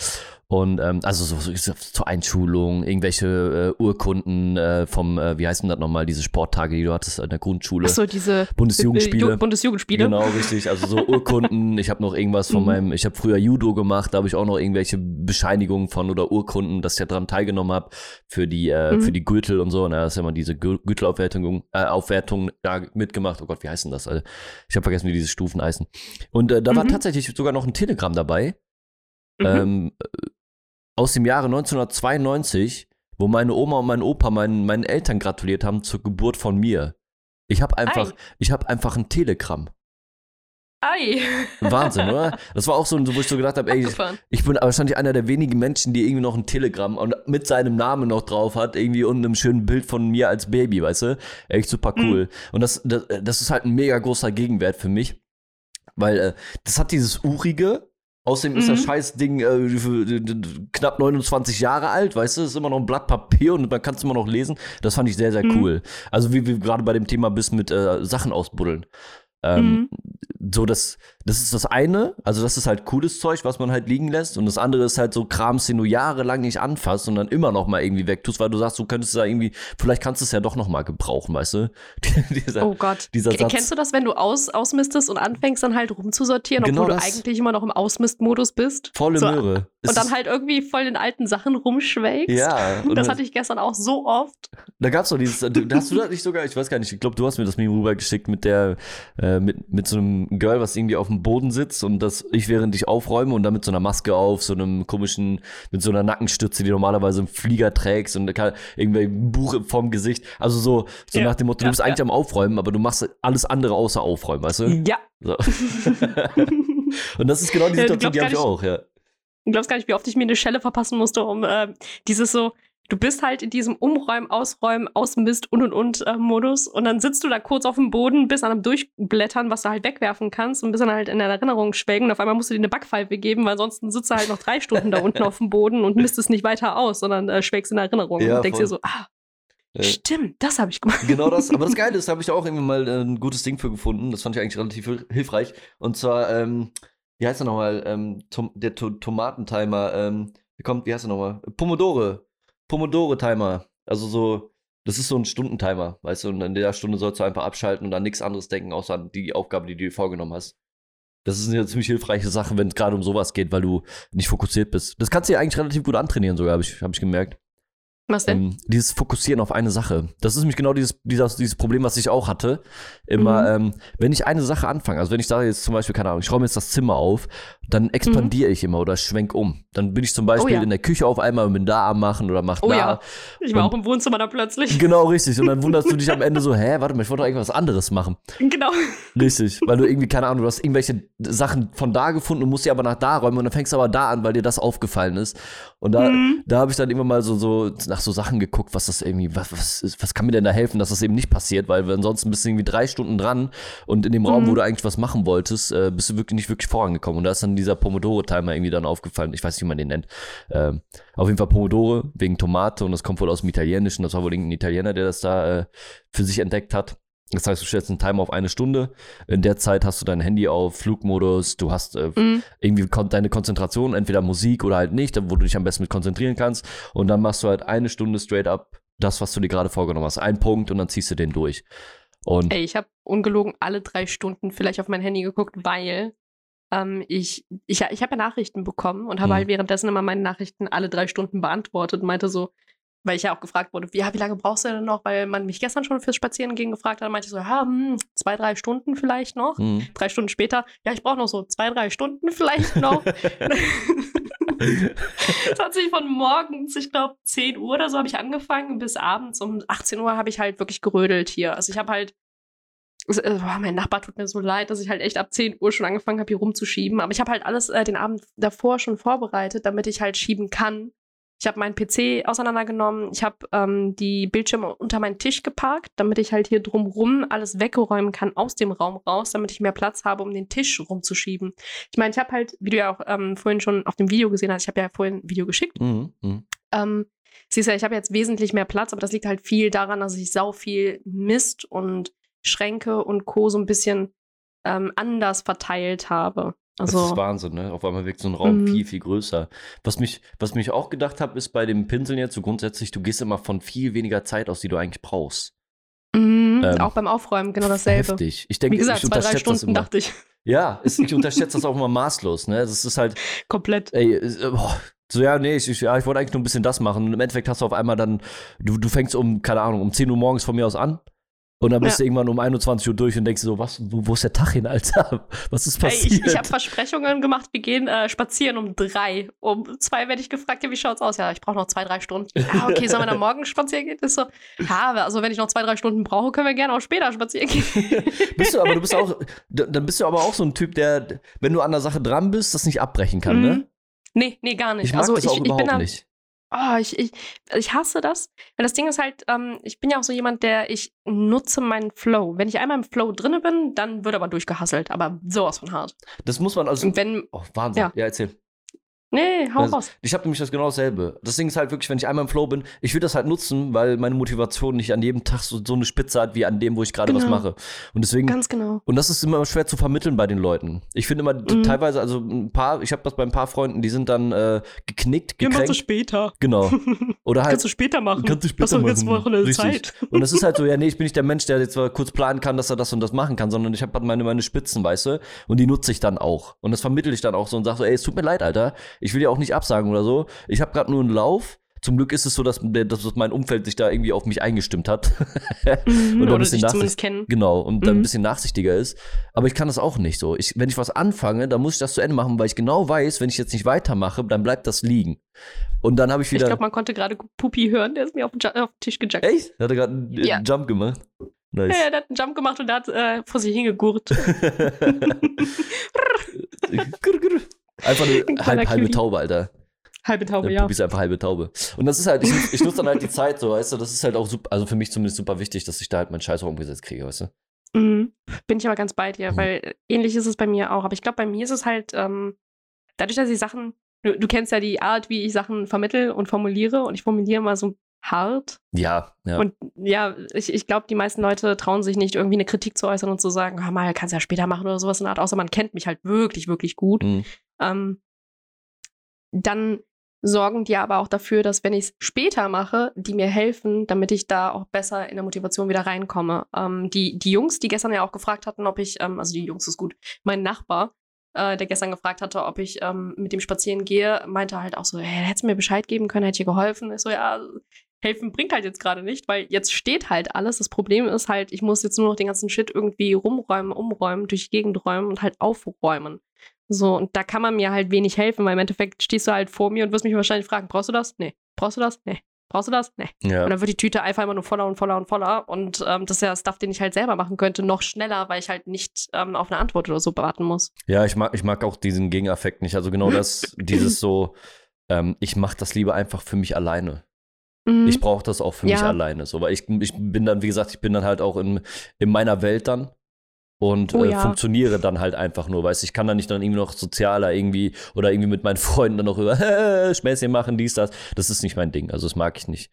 Und ähm, also so, so, so zur Einschulung, irgendwelche äh, Urkunden äh, vom, äh, wie heißt denn das nochmal, diese Sporttage, die du hattest in der Grundschule. Achso, diese Bundesjugendspiele. Ju- Bundesjugendspiele. Genau, richtig. Also so Urkunden. Ich habe noch irgendwas von Mhm. meinem, ich habe früher Judo gemacht, da habe ich auch noch irgendwelche Bescheinigungen von oder Urkunden, dass ich da dran teilgenommen habe für die äh, Mhm. für die Gürtel und so. Und da ist ja immer diese Gür- Gürtelaufwertung äh, Aufwertung da mitgemacht. Oh Gott, wie heißen das? Also, ich habe vergessen, wie diese Stufen heißen. Und äh, da war Mhm. tatsächlich sogar noch ein Telegramm dabei Mhm. ähm, äh, aus dem Jahre 1992, wo meine Oma und mein Opa meinen, meinen Eltern gratuliert haben zur Geburt von mir. Ich habe einfach, Ei. ich habe einfach ein Telegramm. Ei. Wahnsinn, oder? Das war auch so, wo ich so gedacht habe, ey, ich, ich bin wahrscheinlich einer der wenigen Menschen, die irgendwie noch ein Telegramm und mit seinem Namen noch drauf hat, irgendwie und einem schönen Bild von mir als Baby, weißt du? Echt super cool. Und das, das, das ist halt ein mega großer Gegenwert für mich, weil äh, das hat dieses Urige. Außerdem ist das Mhm. Scheißding äh, knapp 29 Jahre alt, weißt du, ist immer noch ein Blatt Papier und man kann es immer noch lesen. Das fand ich sehr, sehr Mhm. cool. Also wie wir gerade bei dem Thema bist mit äh, Sachen ausbuddeln. Ähm, so, das, das ist das eine, also das ist halt cooles Zeug, was man halt liegen lässt. Und das andere ist halt so Krams, den du jahrelang nicht anfasst und dann immer noch mal irgendwie wegtust, weil du sagst, du könntest da irgendwie, vielleicht kannst du es ja doch noch mal gebrauchen, weißt du? dieser, Oh Gott. dieser Satz. Kennst du das, wenn du aus, ausmistest und anfängst dann halt rumzusortieren, Genau obwohl das. du eigentlich immer noch im Ausmistmodus bist? Volle so, Möhre. es und dann ist- halt irgendwie voll in alten Sachen rumschwelgst. Ja, das dann- hatte ich gestern auch so oft. Da gab's doch dieses, hast du das nicht sogar, ich weiß gar nicht, ich glaube, du hast mir das Meme rübergeschickt mit der, äh, mit, mit so einem Girl, was irgendwie auf dem Boden sitzt und das ich während ich aufräume und dann mit so einer Maske auf, so einem komischen, mit so einer Nackenstütze, die normalerweise im Flieger trägst und kann irgendwie ein Buch vorm Gesicht. Also so, so Ja, nach dem Motto, ja, du bist eigentlich am Aufräumen, aber du machst alles andere außer Aufräumen, weißt du? Ja. So. und das ist genau die Situation, die habe ich auch, ja. Du glaubst gar nicht, wie oft ich mir eine Schelle verpassen musste, um äh, dieses so, du bist halt in diesem Umräumen, Ausräumen, Ausmist und und und äh, Modus und dann sitzt du da kurz auf dem Boden, bist an einem Durchblättern, was du halt wegwerfen kannst und bist dann halt in der Erinnerung schwelgen und auf einmal musst du dir eine Backpfeife geben, weil ansonsten sitzt du halt noch drei Stunden da unten auf dem Boden und misst es nicht weiter aus, sondern äh, schwelgst in Erinnerung Ja, und denkst voll. dir so, ah, stimmt, das habe ich gemacht. Genau das. Aber das Geile ist, da habe ich da auch irgendwie mal äh, ein gutes Ding für gefunden. Das fand ich eigentlich relativ hil- hilfreich. Und zwar, ähm, wie heißt er nochmal? Ähm, Tom der to Tomatentimer. Ähm, wie kommt, wie heißt er nochmal? Pomodore. Pomodore-Timer. Also so, das ist so ein Stundentimer, weißt du? Und in der Stunde sollst du einfach abschalten und an nichts anderes denken, außer an die Aufgabe, die du dir vorgenommen hast. Das ist eine ziemlich hilfreiche Sache, wenn es gerade um sowas geht, weil du nicht fokussiert bist. Das kannst du dir eigentlich relativ gut antrainieren, sogar, habe ich, hab ich gemerkt. Was denn? Ähm, dieses Fokussieren auf eine Sache. Das ist nämlich genau dieses, dieses, dieses Problem, was ich auch hatte. Immer, Mhm. ähm, wenn ich eine Sache anfange, also wenn ich sage jetzt zum Beispiel, keine Ahnung, ich räume jetzt das Zimmer auf, dann expandiere ich immer oder schwenk um. Dann bin ich zum Beispiel Mhm. Oh ja. in der Küche auf einmal und bin da am Machen oder mach Oh da. ja. Ich war und- auch im Wohnzimmer da plötzlich. Genau, richtig. Und dann wunderst du dich am Ende so, hä, warte mal, ich wollte doch eigentlich was anderes machen. genau. Richtig. Weil du irgendwie, keine Ahnung, du hast irgendwelche Sachen von da gefunden und musst sie aber nach da räumen und dann fängst du aber da an, weil dir das aufgefallen ist. Und da, Mhm. da habe ich dann immer mal so, so nach so Sachen geguckt, was das irgendwie, was, was, ist- was kann mir denn da helfen, dass das eben nicht passiert, weil ansonsten bist du irgendwie drei Stunden dran und in dem Raum, Mhm. wo du eigentlich was machen wolltest, äh, bist du wirklich nicht wirklich vorangekommen. Und da ist dann dieser Pomodoro-Timer irgendwie dann aufgefallen. Ich weiß nicht, wie man den nennt. Ähm, auf jeden Fall Pomodoro wegen Tomate und das kommt wohl aus dem Italienischen. Das war wohl irgendein Italiener, der das da äh, für sich entdeckt hat. Das heißt, du stellst einen Timer auf eine Stunde. In der Zeit hast du dein Handy auf Flugmodus. Du hast äh, Mhm. irgendwie kon deine Konzentration, entweder Musik oder halt nicht, wo du dich am besten mit konzentrieren kannst. Und dann machst du halt eine Stunde straight up das, was du dir gerade vorgenommen hast. Ein Punkt und dann ziehst du den durch. Und Ey, ich habe ungelogen alle drei Stunden vielleicht auf mein Handy geguckt, weil ähm, ich, ich, ich habe ja Nachrichten bekommen und habe Mhm. halt währenddessen immer meine Nachrichten alle drei Stunden beantwortet und meinte so, weil ich ja auch gefragt wurde, ja, wie lange brauchst du denn noch? Weil man mich gestern schon fürs Spazierengehen gefragt hat, meinte ich so, ja, hm, zwei, drei Stunden vielleicht noch. hm. Drei Stunden später, ja, ich brauche noch so zwei, drei Stunden vielleicht noch. Es hat sich von morgens, ich glaube 10 Uhr oder so habe ich angefangen, bis abends um 18 Uhr habe ich halt wirklich gerödelt hier. Also ich habe halt, boah, mein Nachbar tut mir so leid, dass ich halt echt ab 10 Uhr schon angefangen habe, hier rumzuschieben. Aber ich habe halt alles äh, den Abend davor schon vorbereitet, damit ich halt schieben kann. Ich habe meinen PC auseinandergenommen, ich habe ähm, die Bildschirme unter meinen Tisch geparkt, damit ich halt hier drumrum alles wegräumen kann aus dem Raum raus, damit ich mehr Platz habe, um den Tisch rumzuschieben. Ich meine, ich habe halt, wie du ja auch ähm, vorhin schon auf dem Video gesehen hast, ich habe ja vorhin ein Video geschickt. Mhm. Mhm. Ähm, siehst ja, ich habe jetzt wesentlich mehr Platz, aber das liegt halt viel daran, dass ich sau viel Mist und Schränke und Co. so ein bisschen ähm, anders verteilt habe. Das ist Also, Wahnsinn, ne? Auf einmal wirkt so ein Raum Mhm. viel, viel größer. Was mich, was mich auch gedacht habe, ist bei dem Pinseln jetzt so grundsätzlich, du gehst immer von viel weniger Zeit aus, die du eigentlich brauchst. mhm, Ähm, auch beim Aufräumen genau dasselbe. Heftig. Ich denke, Wie gesagt, ich zwei, drei unterschätze das Stunden immer. dachte ich. Ja, es, ich unterschätze das auch immer maßlos, ne? Das ist halt, Komplett. ey, äh, boah, so ja, nee, ich, ich, ja, ich wollte eigentlich nur ein bisschen das machen. Und im Endeffekt hast du auf einmal dann, du, du fängst um, keine Ahnung, um 10 Uhr morgens von mir aus an. Und dann bist Ja. du irgendwann um 21 Uhr durch und denkst so, was, wo, wo ist der Tag hin, Alter? Was ist Ey, passiert? ich ich habe Versprechungen gemacht, wir gehen äh, spazieren um drei. Um zwei werde ich gefragt, ja, wie schaut's aus? Ja, ich brauche noch zwei, drei Stunden. Ja, okay, sollen wir dann morgen spazieren gehen? Ist so, ja, also wenn ich noch zwei, drei Stunden brauche, können wir gerne auch später spazieren gehen. bist du, aber du bist auch, dann bist du aber auch so ein Typ, der, wenn du an der Sache dran bist, das nicht abbrechen kann, ne? Mhm. Nee, nee, gar nicht. Ich mag also das ich, auch ich überhaupt bin da, nicht. Oh, ich, ich, ich hasse das. Weil das Ding ist halt, ähm, ich bin ja auch so jemand, der, ich nutze meinen Flow. Wenn ich einmal im Flow drinne bin, dann wird aber durchgehasselt. Aber sowas von hart. Das muss man also. Und wenn, Oh, Wahnsinn. Ja, Ja. erzähl. Nee, hau Das- raus. Ich habe nämlich das genau dasselbe. Das Ding ist halt wirklich, wenn ich einmal im Flow bin, ich will das halt nutzen, weil meine Motivation nicht an jedem Tag so, so eine Spitze hat, wie an dem, wo ich gerade was Genau. mache. Und deswegen, Ganz genau. und das ist immer schwer zu vermitteln bei den Leuten. Ich finde immer Mhm. teilweise, also ein paar, ich habe das bei ein paar Freunden, die sind dann äh, geknickt, gekränkt. später. Genau. Oder halt. Kannst du später machen. Kannst du später Hast doch jetzt machen. Wochenende Richtig. Zeit. Und das ist halt so, ja, nee, ich bin nicht der Mensch, der jetzt mal kurz planen kann, dass er das und das machen kann, sondern ich habe halt meine, meine Spitzen, weißt du? Und die nutze ich dann auch. Und das vermittle ich dann auch so und sage so, ey, es tut mir leid, Alter. Ich will ja auch nicht absagen oder so. Ich habe gerade nur einen Lauf. Zum Glück ist es so, dass, dass mein Umfeld sich da irgendwie auf mich eingestimmt hat. Mhm, Und ein bisschen dich nachsicht- zumindest kennen. Genau, und dann ein Mhm. bisschen nachsichtiger ist. Aber ich kann das auch nicht so. Ich, wenn ich was anfange, dann muss ich das zu Ende machen, weil ich genau weiß, wenn ich jetzt nicht weitermache, dann bleibt das liegen. Und dann habe ich Ich wieder. glaube, man konnte gerade Pupi hören, der ist mir auf den, auf den Tisch gejackt. Echt? Hat er gerade einen Ja. Jump gemacht? Nice. ja, der hat einen Jump gemacht und der hat äh, vor sich hingegurrt. einfach eine halb, halbe. Taube, Alter. Halbe Taube, ja. Pupi ist einfach halbe Taube. Und das ist halt, ich, ich nutze dann halt die Zeit so, weißt du, das ist halt auch super, also für mich zumindest super wichtig, dass ich da halt meinen Scheiß auch umgesetzt kriege, weißt du? Mhm. Bin ich aber ganz bei dir, Mhm. weil ähnlich ist es bei mir auch. Aber ich glaube, bei mir ist es halt, ähm, dadurch, dass ich Sachen, du, du kennst ja die Art, wie ich Sachen vermittel und formuliere und ich formuliere mal so hart. Ja, ja. Und ja, ich, ich glaube, die meisten Leute trauen sich nicht, irgendwie eine Kritik zu äußern und zu sagen, hör mal, kannst ja später machen oder sowas in der Art, außer man kennt mich halt wirklich, wirklich gut. Mhm. Ähm, dann sorgen die aber auch dafür, dass wenn ich es später mache, die mir helfen, damit ich da auch besser in der Motivation wieder reinkomme. Ähm, die, die Jungs, die gestern ja auch gefragt hatten, ob ich, ähm, also die Jungs ist gut, mein Nachbar, äh, der gestern gefragt hatte, ob ich ähm, mit dem spazieren gehe, meinte halt auch so, hey, hättest du mir Bescheid geben können, hätte ich geholfen. Ich so, ja, helfen bringt halt jetzt gerade nicht, weil jetzt steht halt alles. Das Problem ist halt, ich muss jetzt nur noch den ganzen Shit irgendwie rumräumen, umräumen, durch die Gegend räumen und halt aufräumen. So, und da kann man mir halt wenig helfen, weil im Endeffekt stehst du halt vor mir und wirst mich wahrscheinlich fragen, brauchst du das? Nee. Brauchst du das? Nee. Brauchst du das? Nee. ja. Und dann wird die Tüte einfach immer nur voller und voller und voller. Und ähm, das ist ja Stuff, den ich halt selber machen könnte, noch schneller, weil ich halt nicht ähm, auf eine Antwort oder so warten muss. Ja, ich mag, ich mag auch diesen Gegeneffekt nicht. Also genau das, dieses so, ähm, ich mache das lieber einfach für mich alleine. Mhm. Ich brauche das auch für mich Ja. alleine. So, weil ich, ich bin dann, wie gesagt, ich bin dann halt auch in, in meiner Welt dann und Oh äh, ja. funktioniere dann halt einfach nur, weißt du, ich kann dann nicht dann irgendwie noch sozialer irgendwie oder irgendwie mit meinen Freunden dann noch über Späßchen machen, dies, das. Das ist nicht mein Ding. Also das mag ich nicht.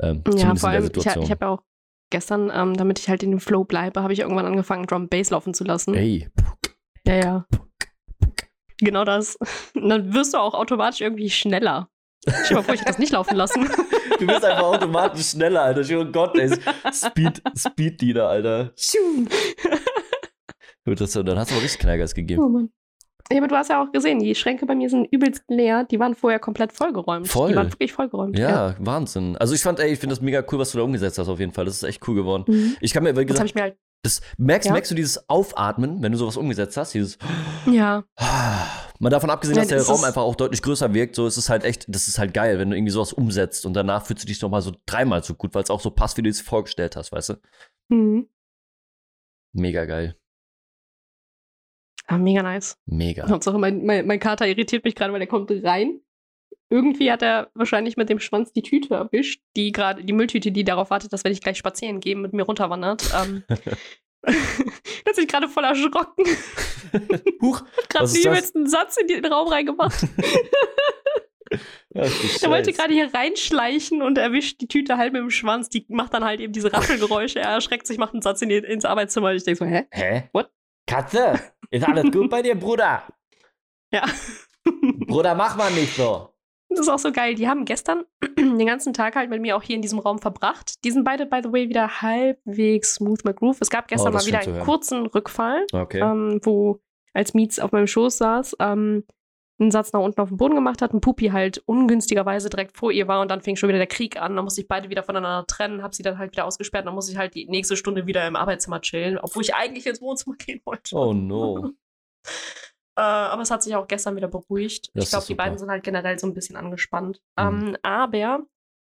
Ähm, Ja, vor allem, ich, ich habe ja auch gestern, ähm, damit ich halt in dem Flow bleibe, habe ich irgendwann angefangen, Drum Bass laufen zu lassen. Ey, Ja, ja. Genau das. Und dann wirst du auch automatisch irgendwie schneller. Dir mal vor, ich hätte das nicht laufen lassen. Du bist einfach automatisch schneller, Alter. Oh Gott, ey. Speed, Speed Leader, Alter. Gut, das, dann hast du aber richtig Knallgas gegeben. Oh Mann. Ja, aber du hast ja auch gesehen, die Schränke bei mir sind übelst leer. Die waren vorher komplett vollgeräumt. Voll. Die waren wirklich vollgeräumt. Ja, Wahnsinn. Also ich fand, ey, ich finde das mega cool, was du da umgesetzt hast auf jeden Fall. Das ist echt cool geworden. Mhm. Ich kann mir, wie Das gesagt, ich mir halt. das, merkst, Ja. merkst du dieses Aufatmen, wenn du sowas umgesetzt hast? Dieses, Ja. Mal davon abgesehen, dass der Raum einfach auch deutlich größer wirkt, so ist es halt echt, das ist halt geil, wenn du irgendwie sowas umsetzt und danach fühlst du dich nochmal so dreimal so gut, weil es auch so passt, wie du es vorgestellt hast, weißt du? Mhm. Mega geil. Ah, mega nice. Mega. Hauptsache, mein, mein, mein Kater irritiert mich gerade, weil er kommt rein. Irgendwie hat er wahrscheinlich mit dem Schwanz die Tüte erwischt, die gerade, die Mülltüte, die darauf wartet, dass wenn ich gleich spazieren gehe, mit mir runterwandert. Ähm, hat sich gerade voll erschrocken. Huch, Gerade den ist das? übelsten Satz in den Raum reingemacht. Er wollte gerade hier reinschleichen und erwischt die Tüte halb mit dem Schwanz. Die macht dann halt eben diese Raschelgeräusche. Er erschreckt sich, macht einen Satz in die, ins Arbeitszimmer. Ich denke so, hä? Hä? What? Katze, ist alles gut bei dir, Bruder? Ja. Bruder, mach mal nicht so. Das ist auch so geil. Die haben gestern den ganzen Tag halt mit mir auch hier in diesem Raum verbracht. Die sind beide, by the way, wieder halbwegs smooth McGroove. Es gab gestern Oh, mal wieder einen kurzen Rückfall, Okay. ähm, wo als Mietz auf meinem Schoß saß, ähm, einen Satz nach unten auf den Boden gemacht hat, ein Pupi halt ungünstigerweise direkt vor ihr war und dann fing schon wieder der Krieg an. Dann musste ich beide wieder voneinander trennen, habe sie dann halt wieder ausgesperrt. Dann muss ich halt die nächste Stunde wieder im Arbeitszimmer chillen, obwohl ich eigentlich ins Wohnzimmer gehen wollte. Oh no. Äh, aber es hat sich auch gestern wieder beruhigt. Das ich glaube, die beiden sind halt generell so ein bisschen angespannt. Mhm. Ähm, aber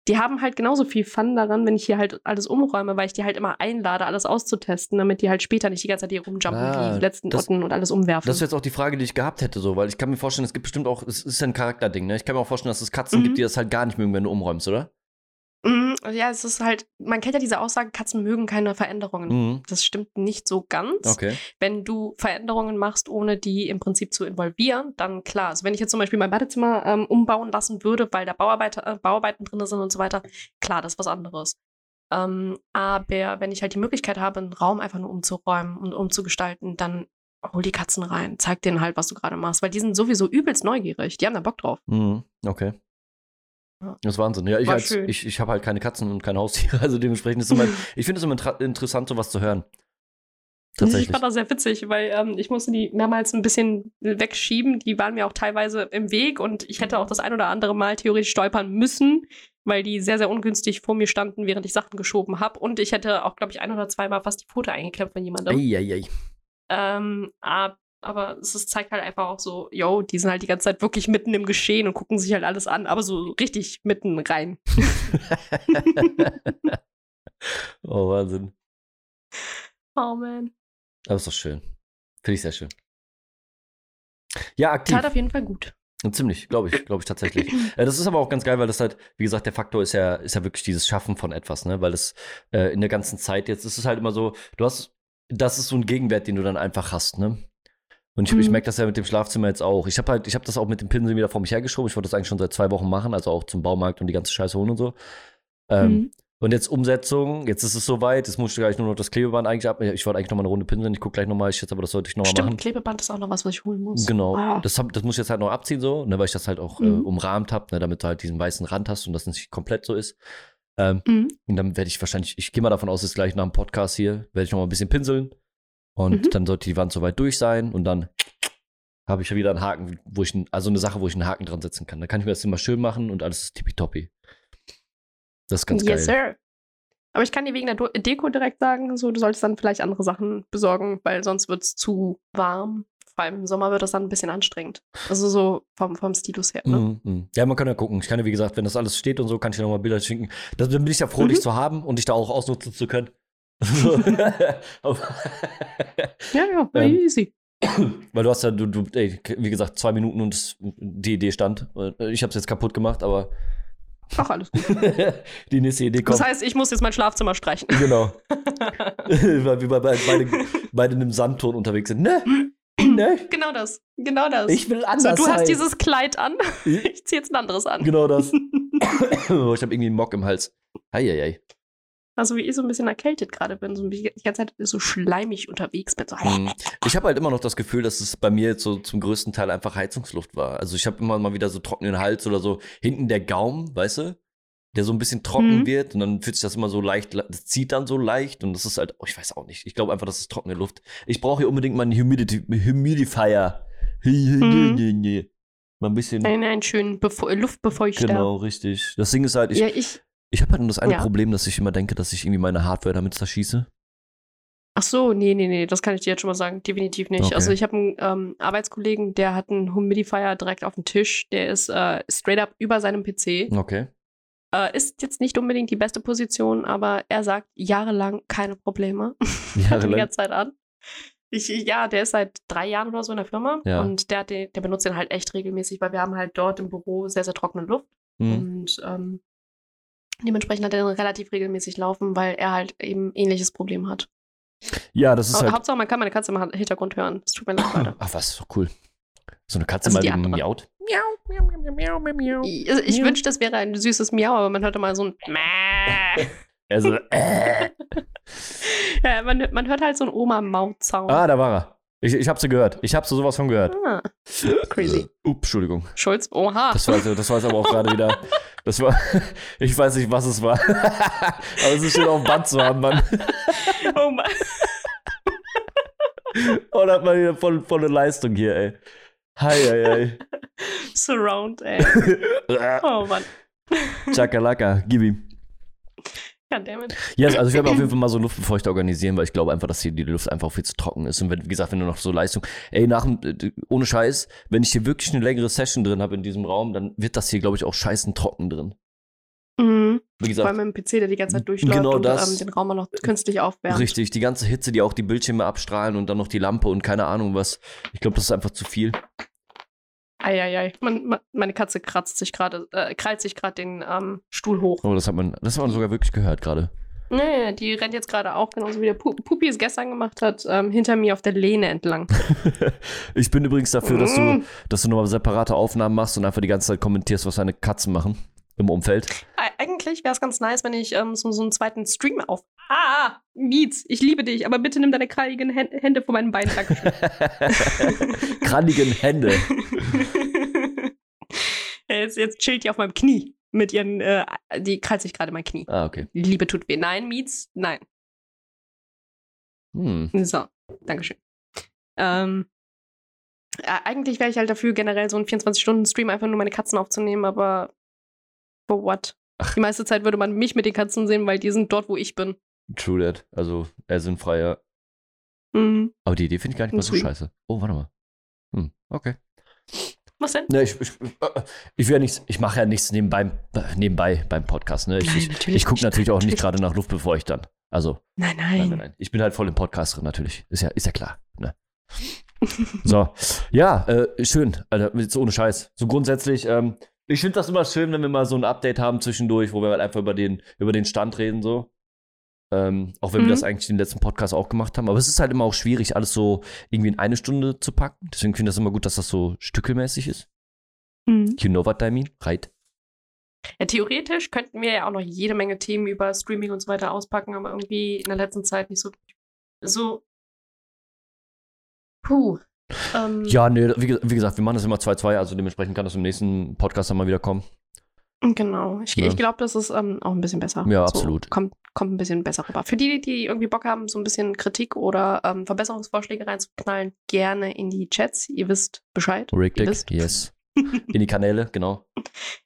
die haben halt genauso viel Fun daran, wenn ich hier halt alles umräume, weil ich die halt immer einlade, alles auszutesten, damit die halt später nicht die ganze Zeit hier rumjumpen Ah, die letzten das- Otten und alles umwerfen. Das ist jetzt auch die Frage, die ich gehabt hätte, so, weil ich kann mir vorstellen, es gibt bestimmt auch, es ist ja ein Charakterding, ne? Ich kann mir auch vorstellen, dass es Katzen Mhm. gibt, die das halt gar nicht mögen, wenn du umräumst, oder? Mhm, ja, es ist halt, man kennt ja diese Aussage, Katzen mögen keine Veränderungen. Mhm. Das stimmt nicht so ganz. Okay. Wenn du Veränderungen machst, ohne die im Prinzip zu involvieren, dann klar. Also wenn ich jetzt zum Beispiel mein Badezimmer ähm, umbauen lassen würde, weil da Bauarbeiter, äh, Bauarbeiten drin sind und so weiter, klar, das ist was anderes. Ähm, aber wenn ich halt die Möglichkeit habe, einen Raum einfach nur umzuräumen und umzugestalten, dann hol die Katzen rein, zeig denen halt, was du gerade machst, weil die sind sowieso übelst neugierig. Die haben da Bock drauf. Mhm. Okay. Ja. Das ist Wahnsinn. Ja, ich, als, ich, ich habe halt keine Katzen und kein Haustier, also dementsprechend ist es immer, ich finde es immer interessant, sowas zu hören. Tatsächlich. Ich fand das sehr witzig, weil ähm, ich musste die mehrmals ein bisschen wegschieben. Die waren mir auch teilweise im Weg und ich hätte auch das ein oder andere Mal theoretisch stolpern müssen, weil die sehr, sehr ungünstig vor mir standen, während ich Sachen geschoben habe. Und ich hätte auch, glaube ich, ein oder zweimal fast die Pfote eingeklemmt von jemandem. Eieiei. Ähm, ab- aber es ist, zeigt halt einfach auch so, yo, die sind halt die ganze Zeit wirklich mitten im Geschehen und gucken sich halt alles an, aber so richtig mitten rein. oh, Wahnsinn. Oh man. Aber ist doch schön. Finde ich sehr schön. Ja, aktiv. Tat auf jeden Fall gut. Ziemlich, glaube ich, glaube ich tatsächlich. Äh, das ist aber auch ganz geil, weil das halt, wie gesagt, der Faktor ist ja, ist ja wirklich dieses Schaffen von etwas, ne? Weil es äh, in der ganzen Zeit jetzt ist es halt immer so, du hast, das ist so ein Gegenwert, den du dann einfach hast, ne? Und ich, ich Mhm. merke das ja mit dem Schlafzimmer jetzt auch. Ich habe halt, ich habe das auch mit dem Pinsel wieder vor mich hergeschoben. Ich wollte das eigentlich schon seit zwei Wochen machen, also auch zum Baumarkt und die ganze Scheiße holen und so. Ähm, Mhm. Und jetzt Umsetzung, jetzt ist es soweit, jetzt muss ich gleich nur noch das Klebeband eigentlich ab. Ich wollte eigentlich noch mal eine Runde pinseln, ich gucke gleich noch mal, ich jetzt aber das sollte ich noch mal Stimmt, machen. Klebeband ist auch noch was, was ich holen muss. Genau. Ah. Das, hab, das muss ich jetzt halt noch abziehen, so, ne, weil ich das halt auch äh, Mhm. umrahmt habe, ne, damit du halt diesen weißen Rand hast und das nicht komplett so ist. Ähm, Mhm. und dann werde ich wahrscheinlich, ich gehe mal davon aus, dass gleich nach dem Podcast hier, werde ich noch mal ein bisschen pinseln. Und Mhm. dann sollte die Wand soweit durch sein und dann habe ich ja wieder einen Haken, wo ich, also eine Sache, wo ich einen Haken dran setzen kann. Da kann ich mir das immer schön machen und alles ist tippitoppi. Das ist ganz yes, geil. sir. Aber ich kann dir wegen der Deko direkt sagen, so, du solltest dann vielleicht andere Sachen besorgen, weil sonst wird es zu warm. Vor allem im Sommer wird das dann ein bisschen anstrengend. Also so vom, vom Stilus her. Ne? Mhm, mhm. Ja, man kann ja gucken. Ich kann ja, wie gesagt, wenn das alles steht und so, kann ich dir nochmal Bilder schicken. Das, dann bin ich ja froh, Mhm. dich zu haben und dich da auch ausnutzen zu können. So. Ja, ja, Ähm, easy. Weil du hast ja, du, du, ey, wie gesagt, zwei Minuten und die Idee stand. Ich habe es jetzt kaputt gemacht, aber Ach, alles gut. die nächste Idee kommt. Das heißt, ich muss jetzt mein Schlafzimmer streichen. genau. Weil wir bei- bei- beide, beide in einem Sandton unterwegs sind. Ne? Ne? genau das. Genau das. Ich will so, anders du hast sein. dieses Kleid an. Ich zieh jetzt ein anderes an. Genau das. oh, ich habe irgendwie einen Mock im Hals. Heieiei. Also wie ich so ein bisschen erkältet gerade bin, so ein bisschen- die ganze Zeit so schleimig unterwegs bin. So, Mhm. Ich habe halt immer noch das Gefühl, dass es bei mir jetzt so zum größten Teil einfach Heizungsluft war. Also ich habe immer mal wieder so trockenen Hals oder so hinten der Gaumen, weißt du? Der so ein bisschen trocken Mhm. wird und dann fühlt sich das immer so leicht, das zieht dann so leicht und das ist halt, oh, ich weiß auch nicht. Ich glaube einfach, das ist trockene Luft. Ich brauche hier unbedingt mal einen Humidity, Humidifier. Mhm. Mal ein bisschen. Einen, einen schönen Befeu Luftbefeuchter. Genau, richtig. Das Ding ist halt, ich, ja, ich. Ich habe halt nur das eine Ja. Problem, dass ich immer denke, dass ich irgendwie meine Hardware damit zerschieße. Ach so, nee, nee, nee, das kann ich dir jetzt schon mal sagen. Definitiv nicht. Okay. Also ich habe einen ähm, Arbeitskollegen, der hat einen Humidifier direkt auf dem Tisch. Der ist äh, straight up über seinem PC. Okay. Äh, ist jetzt nicht unbedingt die beste Position, aber er sagt jahrelang keine Probleme. die Jahrelang. ganze Zeit an. Ich, ja, der ist seit drei Jahren oder so in der Firma Ja. und der, hat den, der benutzt den halt echt regelmäßig, weil wir haben halt dort im Büro sehr, sehr trockene Luft Mhm. und ähm, dementsprechend hat er den relativ regelmäßig laufen, weil er halt eben ähnliches Problem hat. Ja, das ist Aber halt. Hauptsache, man kann meine Katze im Ha- Hintergrund hören. Das tut mir leid, Leute. Ach, was, so cool. So eine Katze Also mal die die andere. miaut. Ich, also ich Ja. wünschte, das wäre ein süßes Miau, aber man hörte mal so ein Mäh. Also, äh. ja, man, man hört halt so einen Oma-Maut-Sound. Ah, da war er. Ich, ich hab sie gehört. Ich hab so sowas von gehört. Ah, crazy. Ups, Entschuldigung. Schulz, oha. Das war, das war jetzt aber auch gerade wieder. Das war. Ich weiß nicht, was es war. aber es ist schön auf dem Band zu haben, Mann. oh Mann. Und hat man wieder voll, volle Leistung hier, ey. Hi, hi, hi. Surround, ey. Oh Mann. Chakalaka, gib ihm. Goddammit. Ja, also ich werde auf jeden Fall mal so Luftbefeuchter organisieren, weil ich glaube einfach, dass hier die Luft einfach viel zu trocken ist. Und wenn, wie gesagt, wenn du noch so Leistung, ey, nach äh, ohne Scheiß, wenn ich hier wirklich eine längere Session drin habe in diesem Raum, dann wird das hier, glaube ich, auch scheißen trocken drin. Mhm. Wie Vor gesagt, allem im PC, der die ganze Zeit durchläuft Genau und das. ähm, den Raum auch noch künstlich aufwärmt. richtig, die ganze Hitze, die auch die Bildschirme abstrahlen und dann noch die Lampe und keine Ahnung was. Ich glaube, das ist einfach zu viel. Eieiei. Man, man, meine Katze kratzt sich gerade, äh, krallt sich gerade den ähm, Stuhl hoch. Aber das hat man, das hat man sogar wirklich gehört gerade. Nee, die rennt jetzt gerade auch, genauso wie der Pu Pupi es gestern gemacht hat, ähm, hinter mir auf der Lehne entlang. ich bin übrigens dafür, dass du, Mm. dass du nochmal separate Aufnahmen machst und einfach die ganze Zeit kommentierst, was deine Katzen machen im Umfeld. Ei- Eigentlich wäre es ganz nice, wenn ich ähm, so, so einen zweiten Stream auf. Ah, Mietz, ich liebe dich, aber bitte nimm deine kralligen Hän- Hände von meinen Beinen. Dankeschön. Krannigen Hände. jetzt, jetzt chillt die auf meinem Knie. Mit ihren, äh, die krallt sich gerade mein Knie. Ah, okay. Liebe tut weh. Nein, Mietz, nein. Hm. So. Dankeschön. Ähm, ja, eigentlich wäre ich halt dafür, generell so einen 24-Stunden-Stream einfach nur meine Katzen aufzunehmen, aber for what? Die meiste Zeit würde man mich mit den Katzen sehen, weil die sind dort, wo ich bin. True that. Also, er sind freier. Mhm. Aber die Idee finde ich gar nicht mal so scheiße. Oh, warte mal. Hm, okay. Was denn? Ne, ich, ich, ich, ja nichts, ich mache ja nichts nebenbei, nebenbei beim Podcast. Ne? Ich, Nein, ich, ich gucke natürlich auch nicht gerade nach Luft, bevor ich dann. Also, Nein, nein, nein. nein, nein. Ich bin halt voll im Podcast drin, natürlich. Ist ja, ist ja klar. Ne? So, ja, äh, schön. Alter, jetzt ohne Scheiß. So grundsätzlich, ähm, ich finde das immer schön, wenn wir mal so ein Update haben zwischendurch, wo wir halt einfach über den, über den Stand reden, so. Ähm, auch wenn wir Mhm. das eigentlich in den letzten Podcast auch gemacht haben. Aber es ist halt immer auch schwierig, alles so irgendwie in eine Stunde zu packen. Deswegen finde ich das immer gut, dass das so stückelmäßig ist. Mhm. You know what I mean? Right? Ja, theoretisch könnten wir ja auch noch jede Menge Themen über Streaming und so weiter auspacken, aber irgendwie in der letzten Zeit nicht so. So. Puh. Ähm, Ja, nee, wie, wie gesagt, wir machen das immer 2-2, also dementsprechend kann das im nächsten Podcast dann mal wieder kommen. Genau. Ich, Ja. ich glaube, das ist ähm, auch ein bisschen besser. Ja, so, absolut. Kommt, kommt ein bisschen besser rüber. Für die, die irgendwie Bock haben, so ein bisschen Kritik oder ähm, Verbesserungsvorschläge reinzuknallen, gerne in die Chats. Ihr wisst Bescheid. Richtig, wisst. yes. In die Kanäle, genau.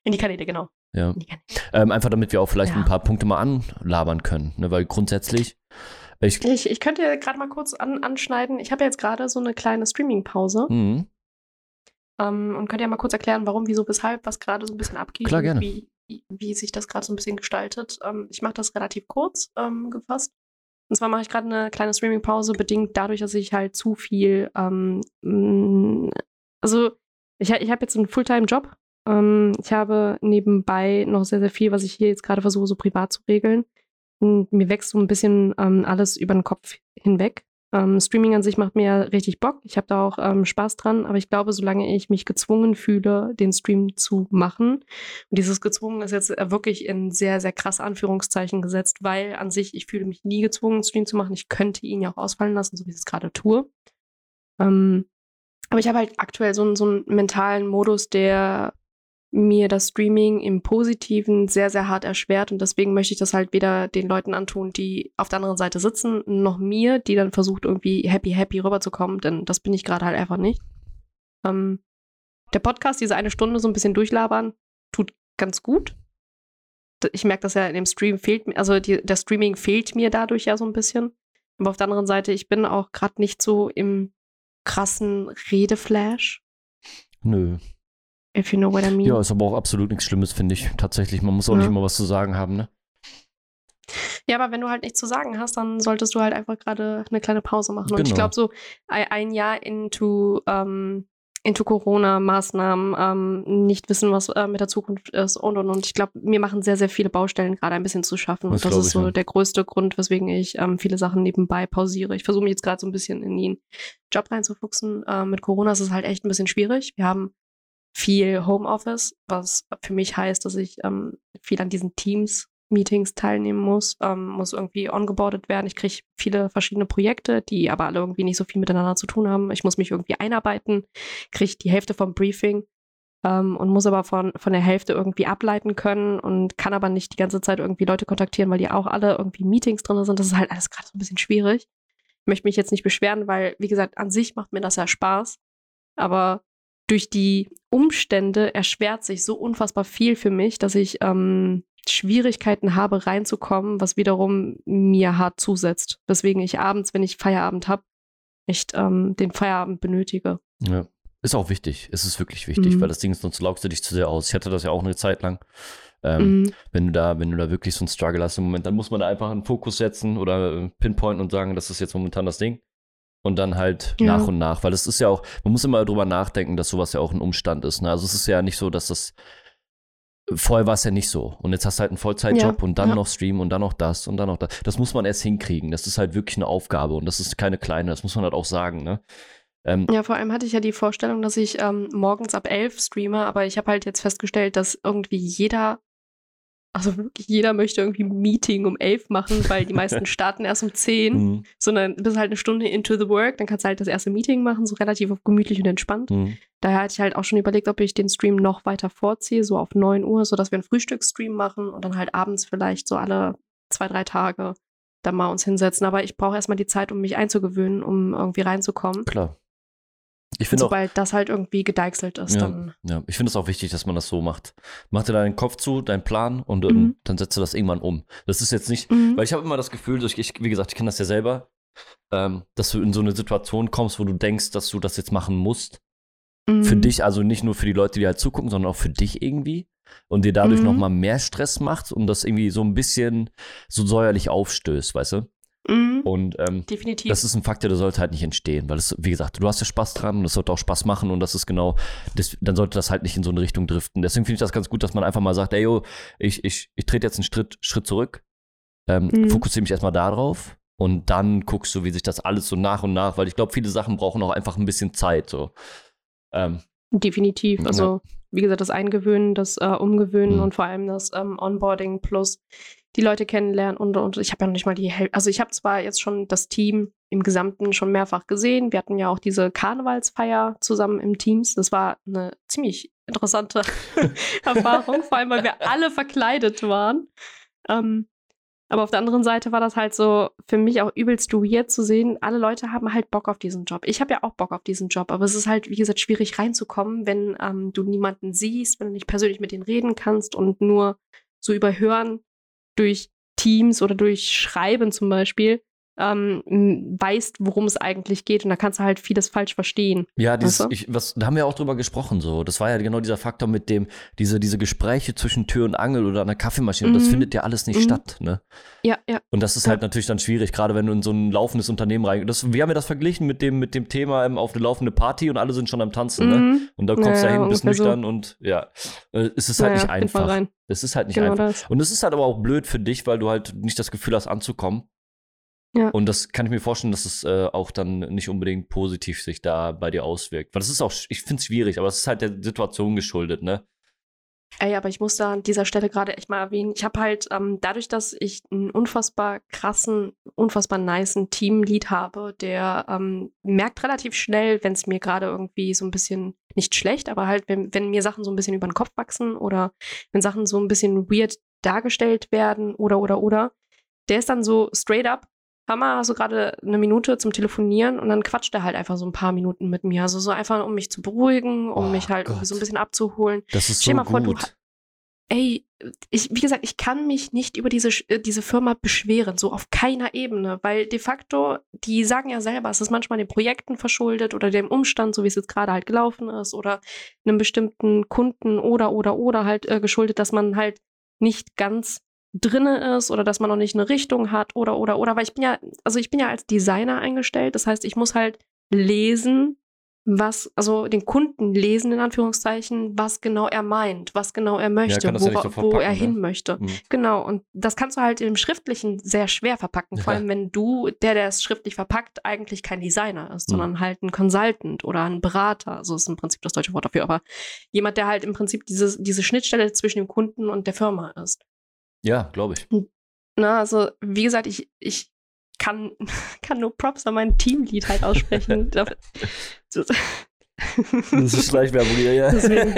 In die Kanäle, genau. Ja. Kanäle. Ähm, einfach damit wir auch vielleicht Ja. ein paar Punkte mal anlabern können, ne? weil grundsätzlich, ich, Ich, ich könnte gerade mal kurz an, anschneiden. Ich habe ja jetzt gerade so eine kleine Streaming-Pause Mhm. Ähm, und könnte ja mal kurz erklären, warum, wieso, weshalb, was gerade so ein bisschen abgeht. Klar, gerne. Wie, wie sich das gerade so ein bisschen gestaltet. Ähm, ich mache das relativ kurz ähm, gefasst. Und zwar mache ich gerade eine kleine Streaming-Pause, bedingt dadurch, dass ich halt zu viel, ähm, mh, also ich, ich habe jetzt einen Fulltime-Job. Ähm, ich habe nebenbei noch sehr, sehr viel, was ich hier jetzt gerade versuche, so privat zu regeln. Und mir wächst so ein bisschen ähm, alles über den Kopf hinweg. Ähm, Streaming an sich macht mir richtig Bock. Ich habe da auch ähm, Spaß dran, aber ich glaube, solange ich mich gezwungen fühle, den Stream zu machen, und dieses gezwungen ist jetzt äh, wirklich in sehr, sehr krasse Anführungszeichen gesetzt, weil an sich, ich fühle mich nie gezwungen, einen Stream zu machen. Ich könnte ihn ja auch ausfallen lassen, so wie ich es gerade tue. Ähm, aber ich habe halt aktuell so, so einen mentalen Modus, der mir das Streaming im Positiven sehr, sehr hart erschwert. Und deswegen möchte ich das halt weder den Leuten antun, die auf der anderen Seite sitzen, noch mir, die dann versucht, irgendwie happy, happy rüberzukommen, denn das bin ich gerade halt einfach nicht. Ähm, der Podcast, diese eine Stunde so ein bisschen durchlabern, tut ganz gut. Ich merke das ja in dem Stream fehlt mir, also die, der Streaming fehlt mir dadurch ja so ein bisschen. Aber auf der anderen Seite, ich bin auch gerade nicht so im krassen Redeflash, Nö. If you know what I mean. Ja, ist aber auch absolut nichts Schlimmes, finde ich. Tatsächlich, man muss auch Ja. nicht immer was zu sagen haben, ne? Ja, aber wenn du halt nichts zu sagen hast, dann solltest du halt einfach gerade eine kleine Pause machen. Und ich Genau. glaube, so ein, Jahr into, ähm, into Corona-Maßnahmen, ähm, nicht wissen, was äh, mit der Zukunft ist und und und. Ich glaube, mir machen sehr, sehr viele Baustellen gerade ein bisschen zu schaffen. Das und das ist so ja. der größte Grund, weswegen ich ähm, viele Sachen nebenbei pausiere. Ich versuche mich jetzt gerade so ein bisschen in den Job reinzufuchsen. Ähm, mit Corona ist es halt echt ein bisschen schwierig. Wir haben viel Homeoffice, was für mich heißt, dass ich ähm, viel an diesen Teams-Meetings teilnehmen muss, ähm, muss irgendwie ongeboardet werden. Ich kriege viele verschiedene Projekte, die aber alle irgendwie nicht so viel miteinander zu tun haben. Ich muss mich irgendwie einarbeiten, kriege die Hälfte vom Briefing ähm, und muss aber von, von der Hälfte irgendwie ableiten können und kann aber nicht die ganze Zeit irgendwie Leute kontaktieren, weil die auch alle irgendwie Meetings drin sind. Das ist halt alles gerade so ein bisschen schwierig. Ich möchte mich jetzt nicht beschweren, weil, wie gesagt, an sich macht mir das ja Spaß. Aber durch die Umstände erschwert sich so unfassbar viel für mich, dass ich ähm, Schwierigkeiten habe, reinzukommen, was wiederum mir hart zusetzt. Weswegen ich abends, wenn ich Feierabend habe, echt ähm, den Feierabend benötige. Ja. Ist auch wichtig. Es ist wirklich wichtig, Mhm. weil das Ding ist, sonst laugst du dich zu sehr aus. Ich hatte das ja auch eine Zeit lang. Ähm, Mhm. wenn du da, wenn du da wirklich so einen Struggle hast im Moment, dann muss man da einfach einen Fokus setzen oder äh, pinpointen und sagen, das ist jetzt momentan das Ding. Und dann halt Ja. nach und nach, weil das ist ja auch, man muss immer drüber nachdenken, dass sowas ja auch ein Umstand ist. Ne? Also es ist ja nicht so, dass das vorher war es ja nicht so. Und jetzt hast du halt einen Vollzeitjob Ja, und dann ja. noch Stream und dann noch das und dann noch das. Das muss man erst hinkriegen. Das ist halt wirklich eine Aufgabe und das ist keine kleine, das muss man halt auch sagen, ne? Ähm, Ja, vor allem hatte ich ja die Vorstellung, dass ich ähm, morgens ab elf streame, aber ich habe halt jetzt festgestellt, dass irgendwie jeder, also wirklich jeder möchte irgendwie ein Meeting um elf machen, weil die meisten starten erst um zehn, mhm, sondern bist halt eine Stunde into the work, dann kannst du halt das erste Meeting machen, so relativ gemütlich und entspannt. mhm. Daher hatte ich halt auch schon überlegt, ob ich den Stream noch weiter vorziehe, so auf 9 Uhr, sodass wir einen Frühstücksstream machen und dann halt abends vielleicht so alle zwei, drei Tage da mal uns hinsetzen. Aber ich brauche erstmal die Zeit, um mich einzugewöhnen, um irgendwie reinzukommen. Klar. Ich finde auch, Sobald das halt irgendwie gedeichselt ist, Ja. dann. ja, ich finde es auch wichtig, dass man das so macht. Mach dir deinen Kopf zu, deinen Plan und dann, Mhm. dann setzt du das irgendwann um. Das ist jetzt nicht, Mhm. weil ich habe immer das Gefühl, ich, wie gesagt, ich kenne das ja selber, ähm, dass du in so eine Situation kommst, wo du denkst, dass du das jetzt machen musst. Für Mhm. dich, also nicht nur für die Leute, die halt zugucken, sondern auch für dich irgendwie. Und dir dadurch Mhm. nochmal mehr Stress macht und das irgendwie so ein bisschen so säuerlich aufstößt, weißt du? Mhm. Und ähm, Definitiv. das ist ein Faktor, der sollte halt nicht entstehen, weil es, wie gesagt, du hast ja Spaß dran und es sollte auch Spaß machen und das ist genau, das, dann sollte das halt nicht in so eine Richtung driften. Deswegen finde ich das ganz gut, dass man einfach mal sagt, ey, yo, ich, ich, ich trete jetzt einen Schritt, Schritt zurück, ähm, Mhm. fokussiere mich erstmal darauf und dann guckst du, wie sich das alles so nach und nach, weil ich glaube, viele Sachen brauchen auch einfach ein bisschen Zeit, so. Ähm, Definitiv. Ja. Also, wie gesagt, das Eingewöhnen, das äh, Umgewöhnen Mhm. und vor allem das ähm, Onboarding plus die Leute kennenlernen und, und ich habe ja noch nicht mal die Hälfte. Also, ich habe zwar jetzt schon das Team im Gesamten schon mehrfach gesehen. Wir hatten ja auch diese Karnevalsfeier zusammen im Teams. Das war eine ziemlich interessante Erfahrung, vor allem, weil wir alle verkleidet waren. Ähm, aber auf der anderen Seite war das halt so für mich auch übelst weird zu sehen. Alle Leute haben halt Bock auf diesen Job. Ich habe ja auch Bock auf diesen Job, aber es ist halt, wie gesagt, schwierig reinzukommen, wenn ähm, du niemanden siehst, wenn du nicht persönlich mit denen reden kannst und nur so überhören durch Teams oder durch Schreiben zum Beispiel ähm, weißt, worum es eigentlich geht. Und da kannst du halt vieles falsch verstehen. Ja, dieses, Weißt du? ich, was, da haben wir auch drüber gesprochen, so. Das war ja genau dieser Faktor mit dem, diese, diese Gespräche zwischen Tür und Angel oder an der Kaffeemaschine, das Mhm. findet ja alles nicht Mhm. statt, ne? Ja, ja. Und das ist Ja. halt natürlich dann schwierig, gerade wenn du in so ein laufendes Unternehmen rein. Das, wir haben ja das verglichen mit dem, mit dem Thema ähm, auf eine laufende Party und alle sind schon am Tanzen, ne? Mhm. Und da kommst du Ja, dahin, bist ungefähr so. nüchtern und ja, äh, es ist halt nicht einfach. Es ist halt nicht Genau einfach. das. Und es ist halt aber auch blöd für dich, weil du halt nicht das Gefühl hast, anzukommen. Ja. Und das kann ich mir vorstellen, dass es äh, auch dann nicht unbedingt positiv sich da bei dir auswirkt. Weil das ist auch, ich finde es schwierig, aber es ist halt der Situation geschuldet, ne? Ey, aber ich muss da an dieser Stelle gerade echt mal erwähnen, ich habe halt ähm, dadurch, dass ich einen unfassbar krassen, unfassbar nicen Teamlead habe, der ähm, merkt relativ schnell, wenn es mir gerade irgendwie so ein bisschen, nicht schlecht, aber halt, wenn, wenn mir Sachen so ein bisschen über den Kopf wachsen oder wenn Sachen so ein bisschen weird dargestellt werden oder, oder, oder, der ist dann so straight up, Hammer, hast du gerade eine Minute zum Telefonieren und dann quatscht er halt einfach so ein paar Minuten mit mir. Also so einfach, um mich zu beruhigen, um Oh mich halt so ein bisschen abzuholen. Das ist Stell so mal vor, du gut. ey, ich, wie gesagt, ich kann mich nicht über diese, äh, diese Firma beschweren, so auf keiner Ebene, weil de facto, die sagen ja selber, es ist manchmal den Projekten verschuldet oder dem Umstand, so wie es jetzt gerade halt gelaufen ist, oder einem bestimmten Kunden oder, oder, oder halt äh, geschuldet, dass man halt nicht ganz drinne ist oder dass man noch nicht eine Richtung hat oder, oder, oder, weil ich bin ja, also ich bin ja als Designer eingestellt, das heißt, ich muss halt lesen, was, also den Kunden lesen, in Anführungszeichen, was genau er meint, was genau er möchte, ja nicht wora- so wo er ne? hin möchte. Mhm. Genau, und das kannst du halt im Schriftlichen sehr schwer verpacken, vor Ja. allem wenn du, der, der es schriftlich verpackt, eigentlich kein Designer ist, Mhm. sondern halt ein Consultant oder ein Berater, also ist im Prinzip das deutsche Wort dafür, aber jemand, der halt im Prinzip diese, diese Schnittstelle zwischen dem Kunden und der Firma ist. Ja, glaube ich. Na, also, wie gesagt, ich, ich kann, kann nur Props an mein Teamlead halt aussprechen. Das- ist Schleichwerbung hier, ja. Deswegen.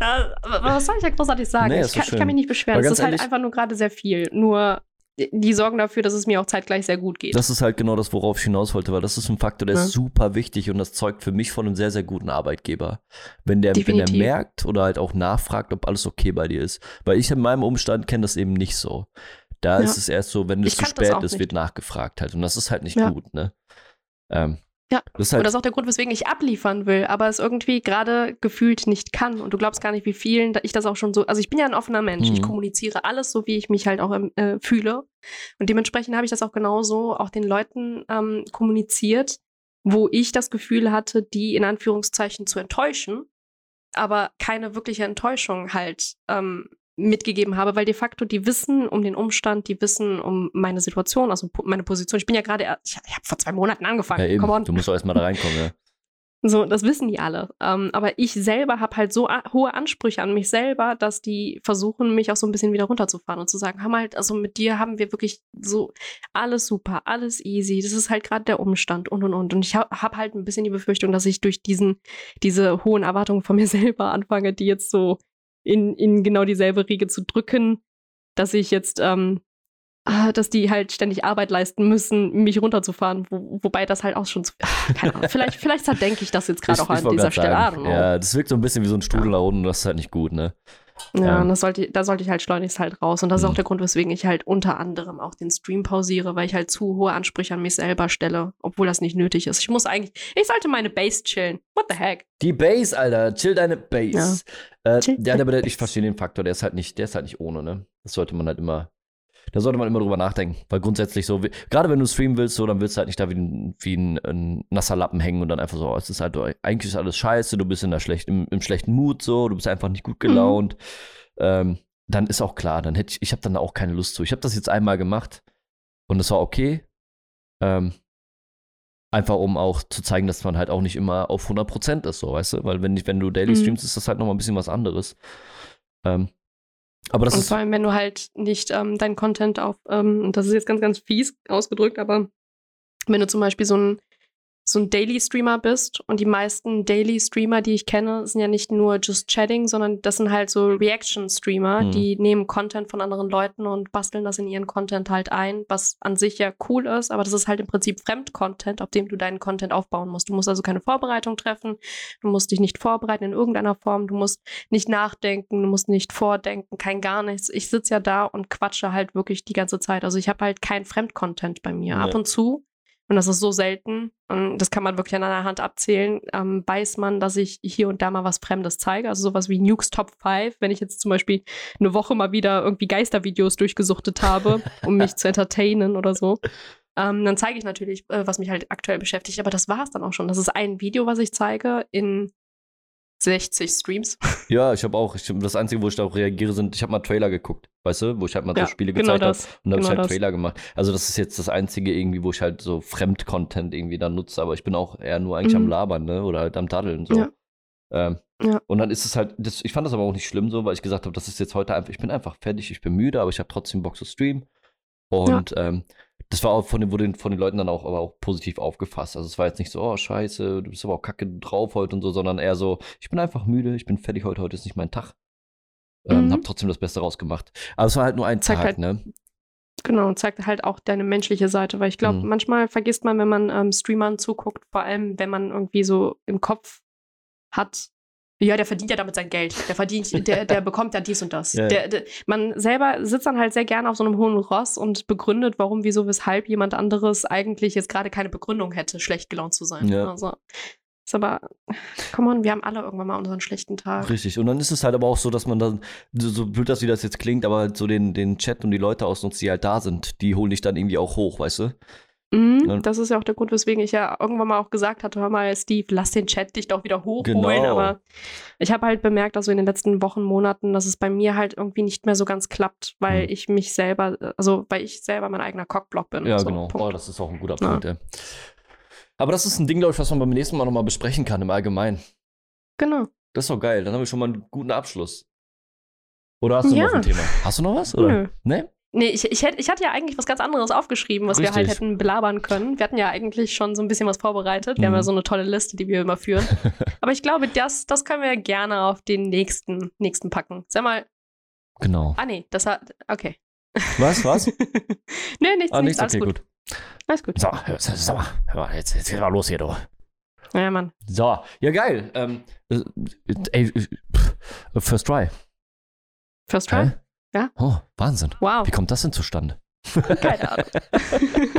Ja, aber was soll ich ja großartig sagen? Nee, ich, kann, ich kann mich nicht beschweren. Es ist halt einfach nur gerade sehr viel. Nur, die- sorgen dafür, dass es mir auch zeitgleich sehr gut geht. Das ist halt genau das, worauf ich hinaus wollte, weil das ist ein Faktor, der Ja. ist super wichtig und das zeugt für mich von einem sehr, sehr guten Arbeitgeber. Wenn der, wenn der merkt oder halt auch nachfragt, ob alles okay bei dir ist. Weil ich in meinem Umstand kenne das eben nicht so. Da Ja. ist es erst so, wenn es zu spät ist, nicht. wird nachgefragt halt. Und das ist halt nicht Ja. gut, ne? Ähm, Ja. Das ist Und halt, das ist auch der Grund, weswegen ich abliefern will, aber es irgendwie gerade gefühlt nicht kann. Und du glaubst gar nicht, wie vielen ich das auch schon so. Also ich bin ja ein offener Mensch. Ich Mhm. kommuniziere alles so, wie ich mich halt auch ähm, äh, fühle. Und dementsprechend habe ich das auch genauso auch den Leuten ähm, kommuniziert, wo ich das Gefühl hatte, die in Anführungszeichen zu enttäuschen, aber keine wirkliche Enttäuschung halt ähm, mitgegeben habe, weil de facto die wissen um den Umstand, die wissen um meine Situation, also meine Position. Ich bin ja gerade, er- ich, ich habe vor zwei Monaten angefangen. ja, eben, Come on. du musst auch erstmal da reinkommen, ja. So, das wissen die alle. Ähm, aber ich selber habe halt so hohe Ansprüche an mich selber, dass die versuchen, mich auch so ein bisschen wieder runterzufahren und zu sagen, haben halt, also mit dir haben wir wirklich so alles super, alles easy. Das ist halt gerade der Umstand und und und. Und ich habe hab halt ein bisschen die Befürchtung, dass ich durch diesen, diese hohen Erwartungen von mir selber anfange, die jetzt so in, in genau dieselbe Riege zu drücken, dass ich jetzt ähm, ah, dass die halt ständig Arbeit leisten müssen, mich runterzufahren, wo, wobei das halt auch schon zu, ah, keine Ahnung, vielleicht, vielleicht denke ich das jetzt gerade auch an dieser Stelle. Sagen. Ja, das wirkt so ein bisschen wie so ein Strudel nach unten und das ist halt nicht gut, ne? Ja, Ähm. und das sollte, da sollte ich halt schleunigst halt raus. Und das ist Mhm. auch der Grund, weswegen ich halt unter anderem auch den Stream pausiere, weil ich halt zu hohe Ansprüche an mich selber stelle, obwohl das nicht nötig ist. Ich muss eigentlich, ich sollte meine Base chillen. What the heck? Die Base, Alter, chill deine Base. Ja, äh, Chill ja aber der, ich verstehe den Faktor, der ist halt nicht, der ist halt nicht ohne, ne? Das sollte man halt immer, da sollte man immer drüber nachdenken. Weil grundsätzlich so, wie- gerade wenn du streamen willst, so, dann willst du halt nicht da wie ein, wie ein, ein nasser Lappen hängen und dann einfach so, oh, es ist halt, eigentlich ist alles scheiße, du bist in der schlecht, im, im schlechten Mut so, du bist einfach nicht gut gelaunt. Ähm, dann ist auch klar, dann hätte ich, ich habe dann auch keine Lust zu. Ich habe das jetzt einmal gemacht und es war okay. Ähm, einfach um auch zu zeigen, dass man halt auch nicht immer auf 100% ist, so, weißt du? Weil wenn, wenn du Daily Mhm. streamst, ist das halt nochmal ein bisschen was anderes. Ähm, aber das und ist, vor allem, wenn du halt nicht ähm, dein Content auf, ähm, und das ist jetzt ganz, ganz fies ausgedrückt, aber wenn du zum Beispiel so ein, so ein Daily-Streamer bist und die meisten Daily-Streamer, die ich kenne, sind ja nicht nur just chatting, sondern das sind halt so Reaction-Streamer, Mhm. die nehmen Content von anderen Leuten und basteln das in ihren Content halt ein, was an sich ja cool ist, aber das ist halt im Prinzip Fremd-Content, auf dem du deinen Content aufbauen musst. Du musst also keine Vorbereitung treffen, du musst dich nicht vorbereiten in irgendeiner Form, du musst nicht nachdenken, du musst nicht vordenken, kein gar nichts. Ich sitze ja da und quatsche halt wirklich die ganze Zeit. Also ich habe halt kein Fremdcontent bei mir. Ja. Ab und zu, und das ist so selten, und das kann man wirklich an einer Hand abzählen, ähm, weiß man, dass ich hier und da mal was Fremdes zeige. Also sowas wie Nukes Top 5, wenn ich jetzt zum Beispiel eine Woche mal wieder irgendwie Geistervideos durchgesuchtet habe, um mich zu entertainen oder so. Ähm, dann zeige ich natürlich, äh, was mich halt aktuell beschäftigt. Aber das war es dann auch schon. Das ist ein Video, was ich zeige in 60 Streams. ja, ich habe auch, ich, das Einzige, wo ich darauf reagiere, sind, ich habe mal Trailer geguckt, weißt du, wo ich halt mal Ja, so Spiele genau gezeigt habe. Und da habe ich genau halt das. Trailer gemacht. Also das ist jetzt das Einzige irgendwie, wo ich halt so Fremd-Content irgendwie dann nutze, aber ich bin auch eher nur eigentlich Mhm. am Labern, ne? Oder halt am Daddeln so. Ja. Ähm, Ja. Und dann ist es halt, das, ich fand das aber auch nicht schlimm so, weil ich gesagt habe, das ist jetzt heute einfach, ich bin einfach fertig, ich bin müde, aber ich habe trotzdem Bock zu streamen. Und ähm, das war auch von den, wurde von den Leuten dann auch, aber auch positiv aufgefasst. Also es war jetzt nicht so, oh scheiße, du bist aber auch kacke drauf heute und so, sondern eher so, ich bin einfach müde, ich bin fertig heute, heute ist nicht mein Tag. Ähm, Mhm. Hab trotzdem das Beste rausgemacht. Aber es war halt nur ein Zeigt Tag, halt- ne? Genau, und zeigt halt auch deine menschliche Seite, weil ich glaube, Mhm. manchmal vergisst man, wenn man ähm, Streamern zuguckt, vor allem wenn man irgendwie so im Kopf hat, ja, der verdient ja damit sein Geld, der verdient, der, der bekommt ja dies und das. Ja. Der, der, man selber sitzt dann halt sehr gerne auf so einem hohen Ross und begründet, warum, wieso, weshalb jemand anderes eigentlich jetzt gerade keine Begründung hätte, schlecht gelaunt zu sein. Ja. Also, ist aber, come on, wir haben alle irgendwann mal unseren schlechten Tag. Richtig. Und dann ist es halt aber auch so, dass man dann, so, blöd das wie das jetzt klingt, aber halt so den, den Chat und die Leute ausnutzt, die halt da sind, die holen dich dann irgendwie auch hoch, weißt du? Mhm, Ja. Das ist ja auch der Grund, weswegen ich ja irgendwann mal auch gesagt hatte, hör mal, Steve, lass den Chat dich doch wieder hochholen. Genau. Aber ich habe halt bemerkt, also in den letzten Wochen, Monaten, dass es bei mir halt irgendwie nicht mehr so ganz klappt, weil Hm. ich mich selber, also weil ich selber mein eigener Cockblock bin. Ja, so, genau. Punkt. Oh, das ist auch ein guter. Punkt, ja. Aber das ist ein Ding, glaube ich, was man beim nächsten Mal nochmal besprechen kann im Allgemeinen. Genau. Das ist doch geil. Dann haben wir schon mal einen guten Abschluss. Oder hast du Ja. noch ein Thema? Hast du noch was? Oder? Nö. Nee? Nee, ich, ich, hätt, ich hatte ja eigentlich was ganz anderes aufgeschrieben, was wir halt Richtig. hätten belabern können. Wir hatten ja eigentlich schon so ein bisschen was vorbereitet. Wir haben Mhm. ja so eine tolle Liste, die wir immer führen. Aber ich glaube, das, das können wir gerne auf den nächsten, nächsten packen. Sag mal, Genau. ah nee, das hat, okay. Was, was? nee, nichts, ah, nichts, nichts, alles okay, gut. gut. Alles gut. So, sag mal, hör mal, jetzt, jetzt geht mal los hier, du. Ja, Mann. So, ja, geil. Ähm, äh, äh, pff, First Try. First try? Hä? Ja. Oh, Wahnsinn. Wow. Wie kommt das denn zustande? Keine Ahnung.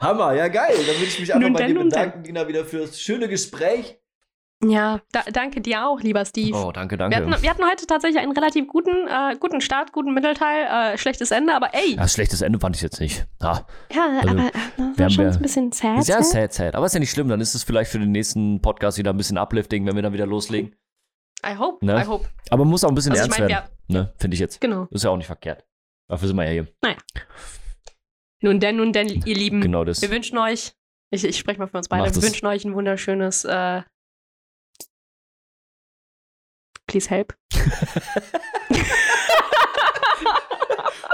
Hammer, ja geil. Dann will ich mich einfach bei dir bedanken, Dina, wieder fürs schöne Gespräch. ja, da, danke dir auch, lieber Steve. Oh, danke, Wir danke. hatten, wir hatten heute tatsächlich einen relativ guten, äh, guten Start, guten Mittelteil, äh, schlechtes Ende, aber ey, Ja, schlechtes Ende fand ich jetzt nicht. Ja, ja, also, aber äh, wir war haben schon ein bisschen sad. sehr sad. sad. Aber ist ja nicht schlimm. Dann ist es vielleicht für den nächsten Podcast wieder ein bisschen uplifting, wenn wir dann wieder loslegen. I hope, Ne? I hope. Aber muss auch ein bisschen Also ich ernst meine, werden. Ne? Finde ich jetzt. Genau. Ist ja auch nicht verkehrt. Dafür sind wir ja hier. Nun denn, nun denn, ihr Lieben. Genau das. Wir wünschen euch, ich, ich spreche mal für uns beide, Macht wir es. wünschen euch ein wunderschönes, äh, please help.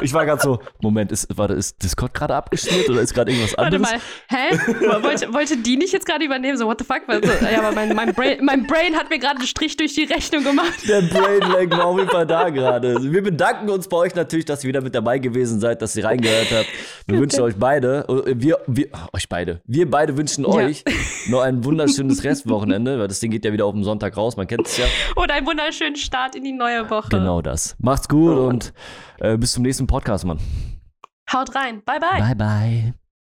Ich war gerade so, Moment, ist, warte, ist Discord gerade abgeschmiert oder ist gerade irgendwas Warte anderes? mal, hä? Wollte, wollte die nicht jetzt gerade übernehmen? So, what the fuck? Also, ja, aber mein, mein, Brain, mein Brain hat mir gerade einen Strich durch die Rechnung gemacht. Der Brainlag war auf jeden Fall da gerade. Wir bedanken uns bei euch natürlich, dass ihr wieder mit dabei gewesen seid, dass ihr reingehört habt. Wir wünschen euch beide, wir, wir, euch beide, wir beide wünschen Ja. euch noch ein wunderschönes Restwochenende, weil das Ding geht ja wieder auf den Sonntag raus, man kennt es ja. Und einen wunderschönen Start in die neue Woche. Genau das. Macht's gut und äh, bis zum nächsten Podcast, Mann. Haut rein. Bye, bye. Bye, bye.